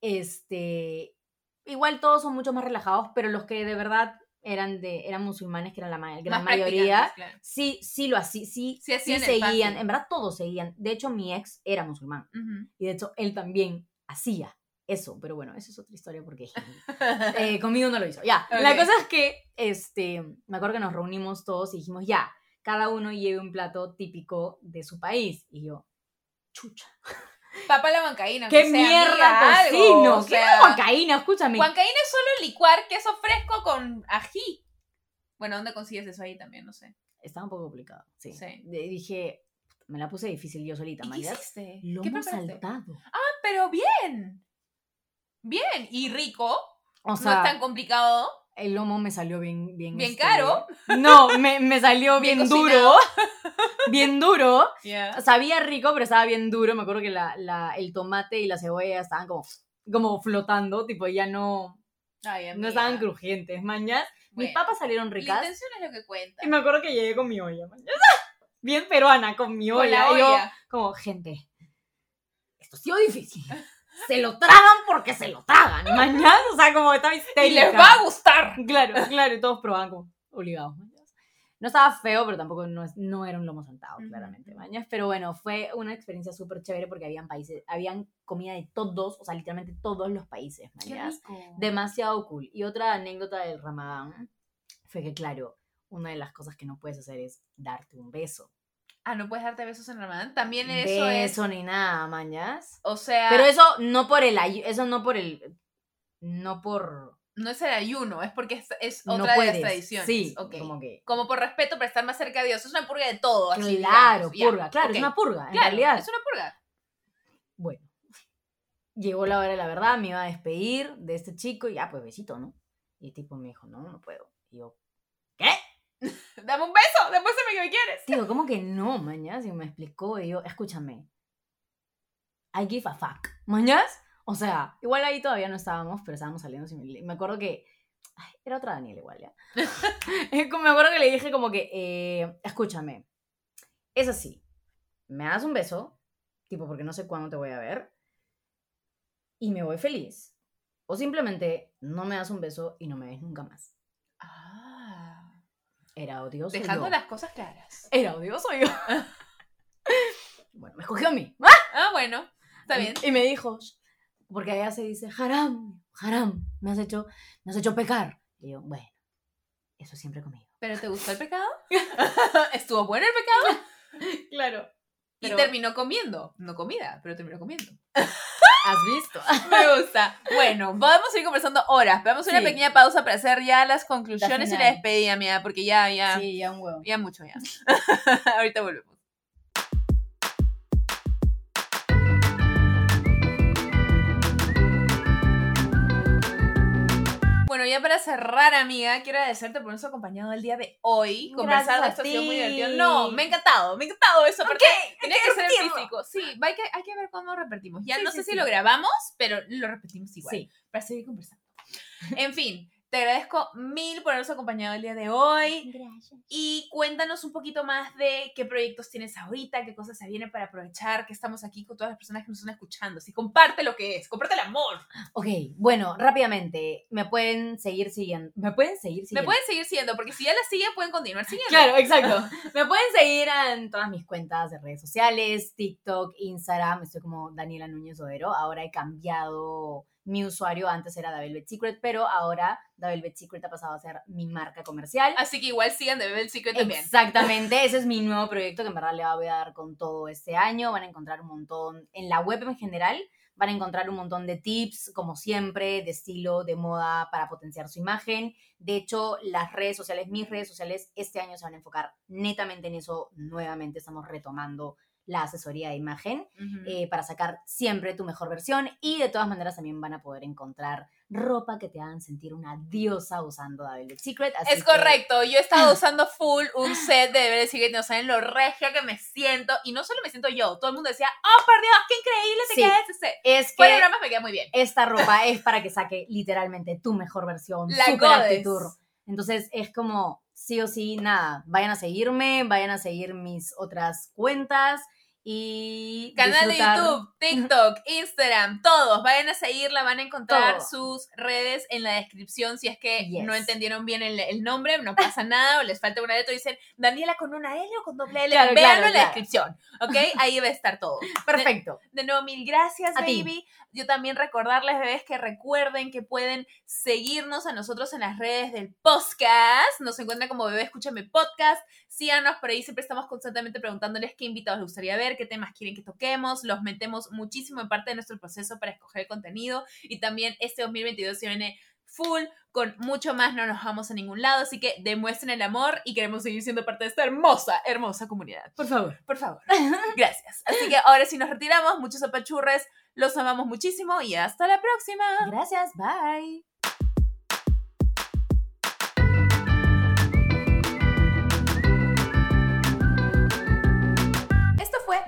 Este, igual todos son mucho más relajados, pero los que de verdad eran de eran musulmanes, que eran la ma- gran Más mayoría, claro. sí, sí lo hacían, sí, Sí seguían, fácil. en verdad todos seguían. De hecho, mi ex era musulmán y de hecho él también hacía eso, pero bueno, eso es otra historia porque *laughs* eh, conmigo no lo hizo. Ya, la cosa es que, este, me acuerdo que nos reunimos todos y dijimos, ya, cada uno lleve un plato típico de su país. Y yo, chucha, Papa la huancaína. ¿qué mierda algo, ¿Qué sea, huancaína? Escúchame. Huancaína es solo licuar queso fresco con ají. Bueno, ¿dónde consigues eso ahí también? No sé. Estaba un poco complicado, sí. Sí. Dije, me la puse difícil yo solita, ¿Y qué hiciste? Lomo saltado. Pero bien. Bien. Y rico. O no sea, es tan complicado. El lomo me salió bien... Bien, Bien este, caro. No, me, me salió *laughs* Bien duro. *laughs* bien duro. Ya. Sabía rico, pero estaba bien duro. Me acuerdo que la, la- el tomate y la cebolla estaban como, como flotando, tipo ya no, Ay, no estaban crujientes, mañas. Mis Bueno, papas salieron La ricas. intención es lo que cuenta. Y me acuerdo que llegué con mi olla, mañas. *laughs* Bien peruana, con mi Con olla. la Y yo, olla. como, gente, esto ha sido difícil. Se lo tragan porque se lo tragan, *laughs* mañas. O sea, como Y histérica. les va a gustar. Claro, claro, y todos probaban como obligados. No estaba feo, pero tampoco no, es- no era un lomo saltado, claramente, mañas. Pero bueno, fue una experiencia súper chévere porque habían países, habían comida de todos, o sea, literalmente todos los países, mañas. Demasiado cool. Y otra anécdota del Ramadán fue que, claro, una de las cosas que no puedes hacer es darte un beso. Ah, no puedes darte besos en Ramadán. También eso es. beso ni nada, mañas. O sea, Pero eso no por el eso no por el no por no es el ayuno, es porque es, es no otra de puedes. las tradiciones. Sí, Ok. como que Como por respeto para estar más cerca de Dios. Es una purga de todo. así, claro, digamos. Ya, purga, claro, es una purga, en Claro, realidad. Es una purga. Bueno, llegó la hora de la verdad, me iba a despedir de este chico y ya, pues besito, ¿no? Y el tipo me dijo, no, no puedo. Y yo. Dame un beso, demuéstrame que me quieres. Digo, ¿cómo que no, mañas? Y me explicó y yo, escúchame, I give a fuck, mañas. O sea, igual ahí todavía no estábamos, pero estábamos saliendo me acuerdo que ay, era otra Daniela igual, ¿ya? *laughs* *laughs* Me acuerdo que le dije como que, eh, escúchame, es así, me das un beso, tipo porque no sé cuándo te voy a ver, y me voy feliz. O simplemente no me das un beso y no me ves nunca más. Ah. Era odioso. Dejando yo. las cosas claras. Era odioso yo. *laughs* bueno, me escogió a mí. Ah, bueno. Está bien. Y me dijo, porque allá se dice haram, haram, me has hecho, me has hecho pecar. Y yo, bueno, eso siempre conmigo. ¿Pero te gustó el pecado? *laughs* *laughs* ¿Estuvo bueno el pecado? Claro. Y terminó comiendo. No comida, pero terminó comiendo. *laughs* ¿Has visto? *laughs* Me gusta. Bueno, podemos seguir conversando horas, pero vamos a hacer una Sí. pequeña pausa para hacer ya las conclusiones y la despedida, mía, porque ya, ya, Sí, ya un huevo. ya mucho ya. *laughs* Ahorita volvemos. Ya para cerrar, amiga, quiero agradecerte por habernos acompañado el día de hoy. Conversar de esto ha sido muy ti. divertido. No, me ha encantado, me ha encantado eso. Porque tenía que, ser físico. Sí, hay que, hay que ver cómo repetimos. Ya Sí, no sí, sé si lo grabamos, pero lo repetimos igual. Sí. Para seguir conversando. En fin, te agradezco mil por habernos acompañado el día de hoy. Gracias. Y cuéntanos un poquito más de qué proyectos tienes ahorita, qué cosas se vienen para aprovechar, que estamos aquí con todas las personas que nos están escuchando. Así, comparte lo que es, comparte el amor. Ok, bueno, rápidamente, me pueden seguir siguiendo. ¿Me pueden seguir Me siguiendo? pueden seguir siguiendo, porque si ya la siguen, pueden continuar *laughs* siguiendo. Claro, exacto. *laughs* Me pueden seguir en todas mis cuentas de redes sociales, TikTok, Instagram. Estoy como Daniela Núñez Odero. Ahora he cambiado mi usuario. Antes era The Velvet Secret, pero ahora The Velvet Secret ha pasado a ser mi marca comercial. Así que igual sigan de Bebel Secret también. Exactamente, ese es mi nuevo proyecto que en verdad le voy a dar con todo este año. Van a encontrar un montón en la web en general. Van a encontrar un montón de tips, como siempre, de estilo, de moda para potenciar su imagen. De hecho, las redes sociales, mis redes sociales, este año se van a enfocar netamente en eso. Nuevamente estamos retomando la asesoría de imagen eh, para sacar siempre tu mejor versión y de todas maneras también van a poder encontrar ropa que te hagan sentir una diosa usando The Velvet Secret. así Es que- correcto, yo he estado *clears throat* usando full un set de Bebel Secret, no saben lo regia que me siento, y no solo me siento yo, todo el mundo decía, oh, por Dios, qué increíble te Sí. queda ese set. Es que bromas me queda muy bien. esta ropa *laughs* es para que saque literalmente tu mejor versión, La super actitud. Entonces es como sí o sí, nada, vayan a seguirme, vayan a seguir mis otras cuentas y Canal disfrutar- de YouTube, *laughs* TikTok, Instagram, todos. Vayan a seguirla, van a encontrar Todo. sus redes en la descripción. Si es que Yes. no entendieron bien el, el nombre, no pasa nada, o les falta una letra dicen Daniela con una L o con doble L. Claro, Véanlo claro, en la claro. descripción, ¿ok? *laughs* Ahí va a estar todo. Perfecto. De nuevo, mil gracias, A ti. baby. Yo también recordarles, bebés, que recuerden que pueden seguirnos a nosotros en las redes del podcast. Nos encuentran como Bebé Escúchame Podcast. Síganos por ahí, siempre estamos constantemente preguntándoles qué invitados les gustaría ver, qué temas quieren que toquemos. Los metemos muchísimo en parte de nuestro proceso para escoger el contenido. Y también este 2022 se viene full, con mucho más, no nos vamos a ningún lado. Así que demuestren el amor y queremos seguir siendo parte de esta hermosa, hermosa comunidad. Por favor. Por favor. Gracias. Así que ahora sí nos retiramos. Muchos apachurres. Los amamos muchísimo y hasta la próxima. Gracias, bye.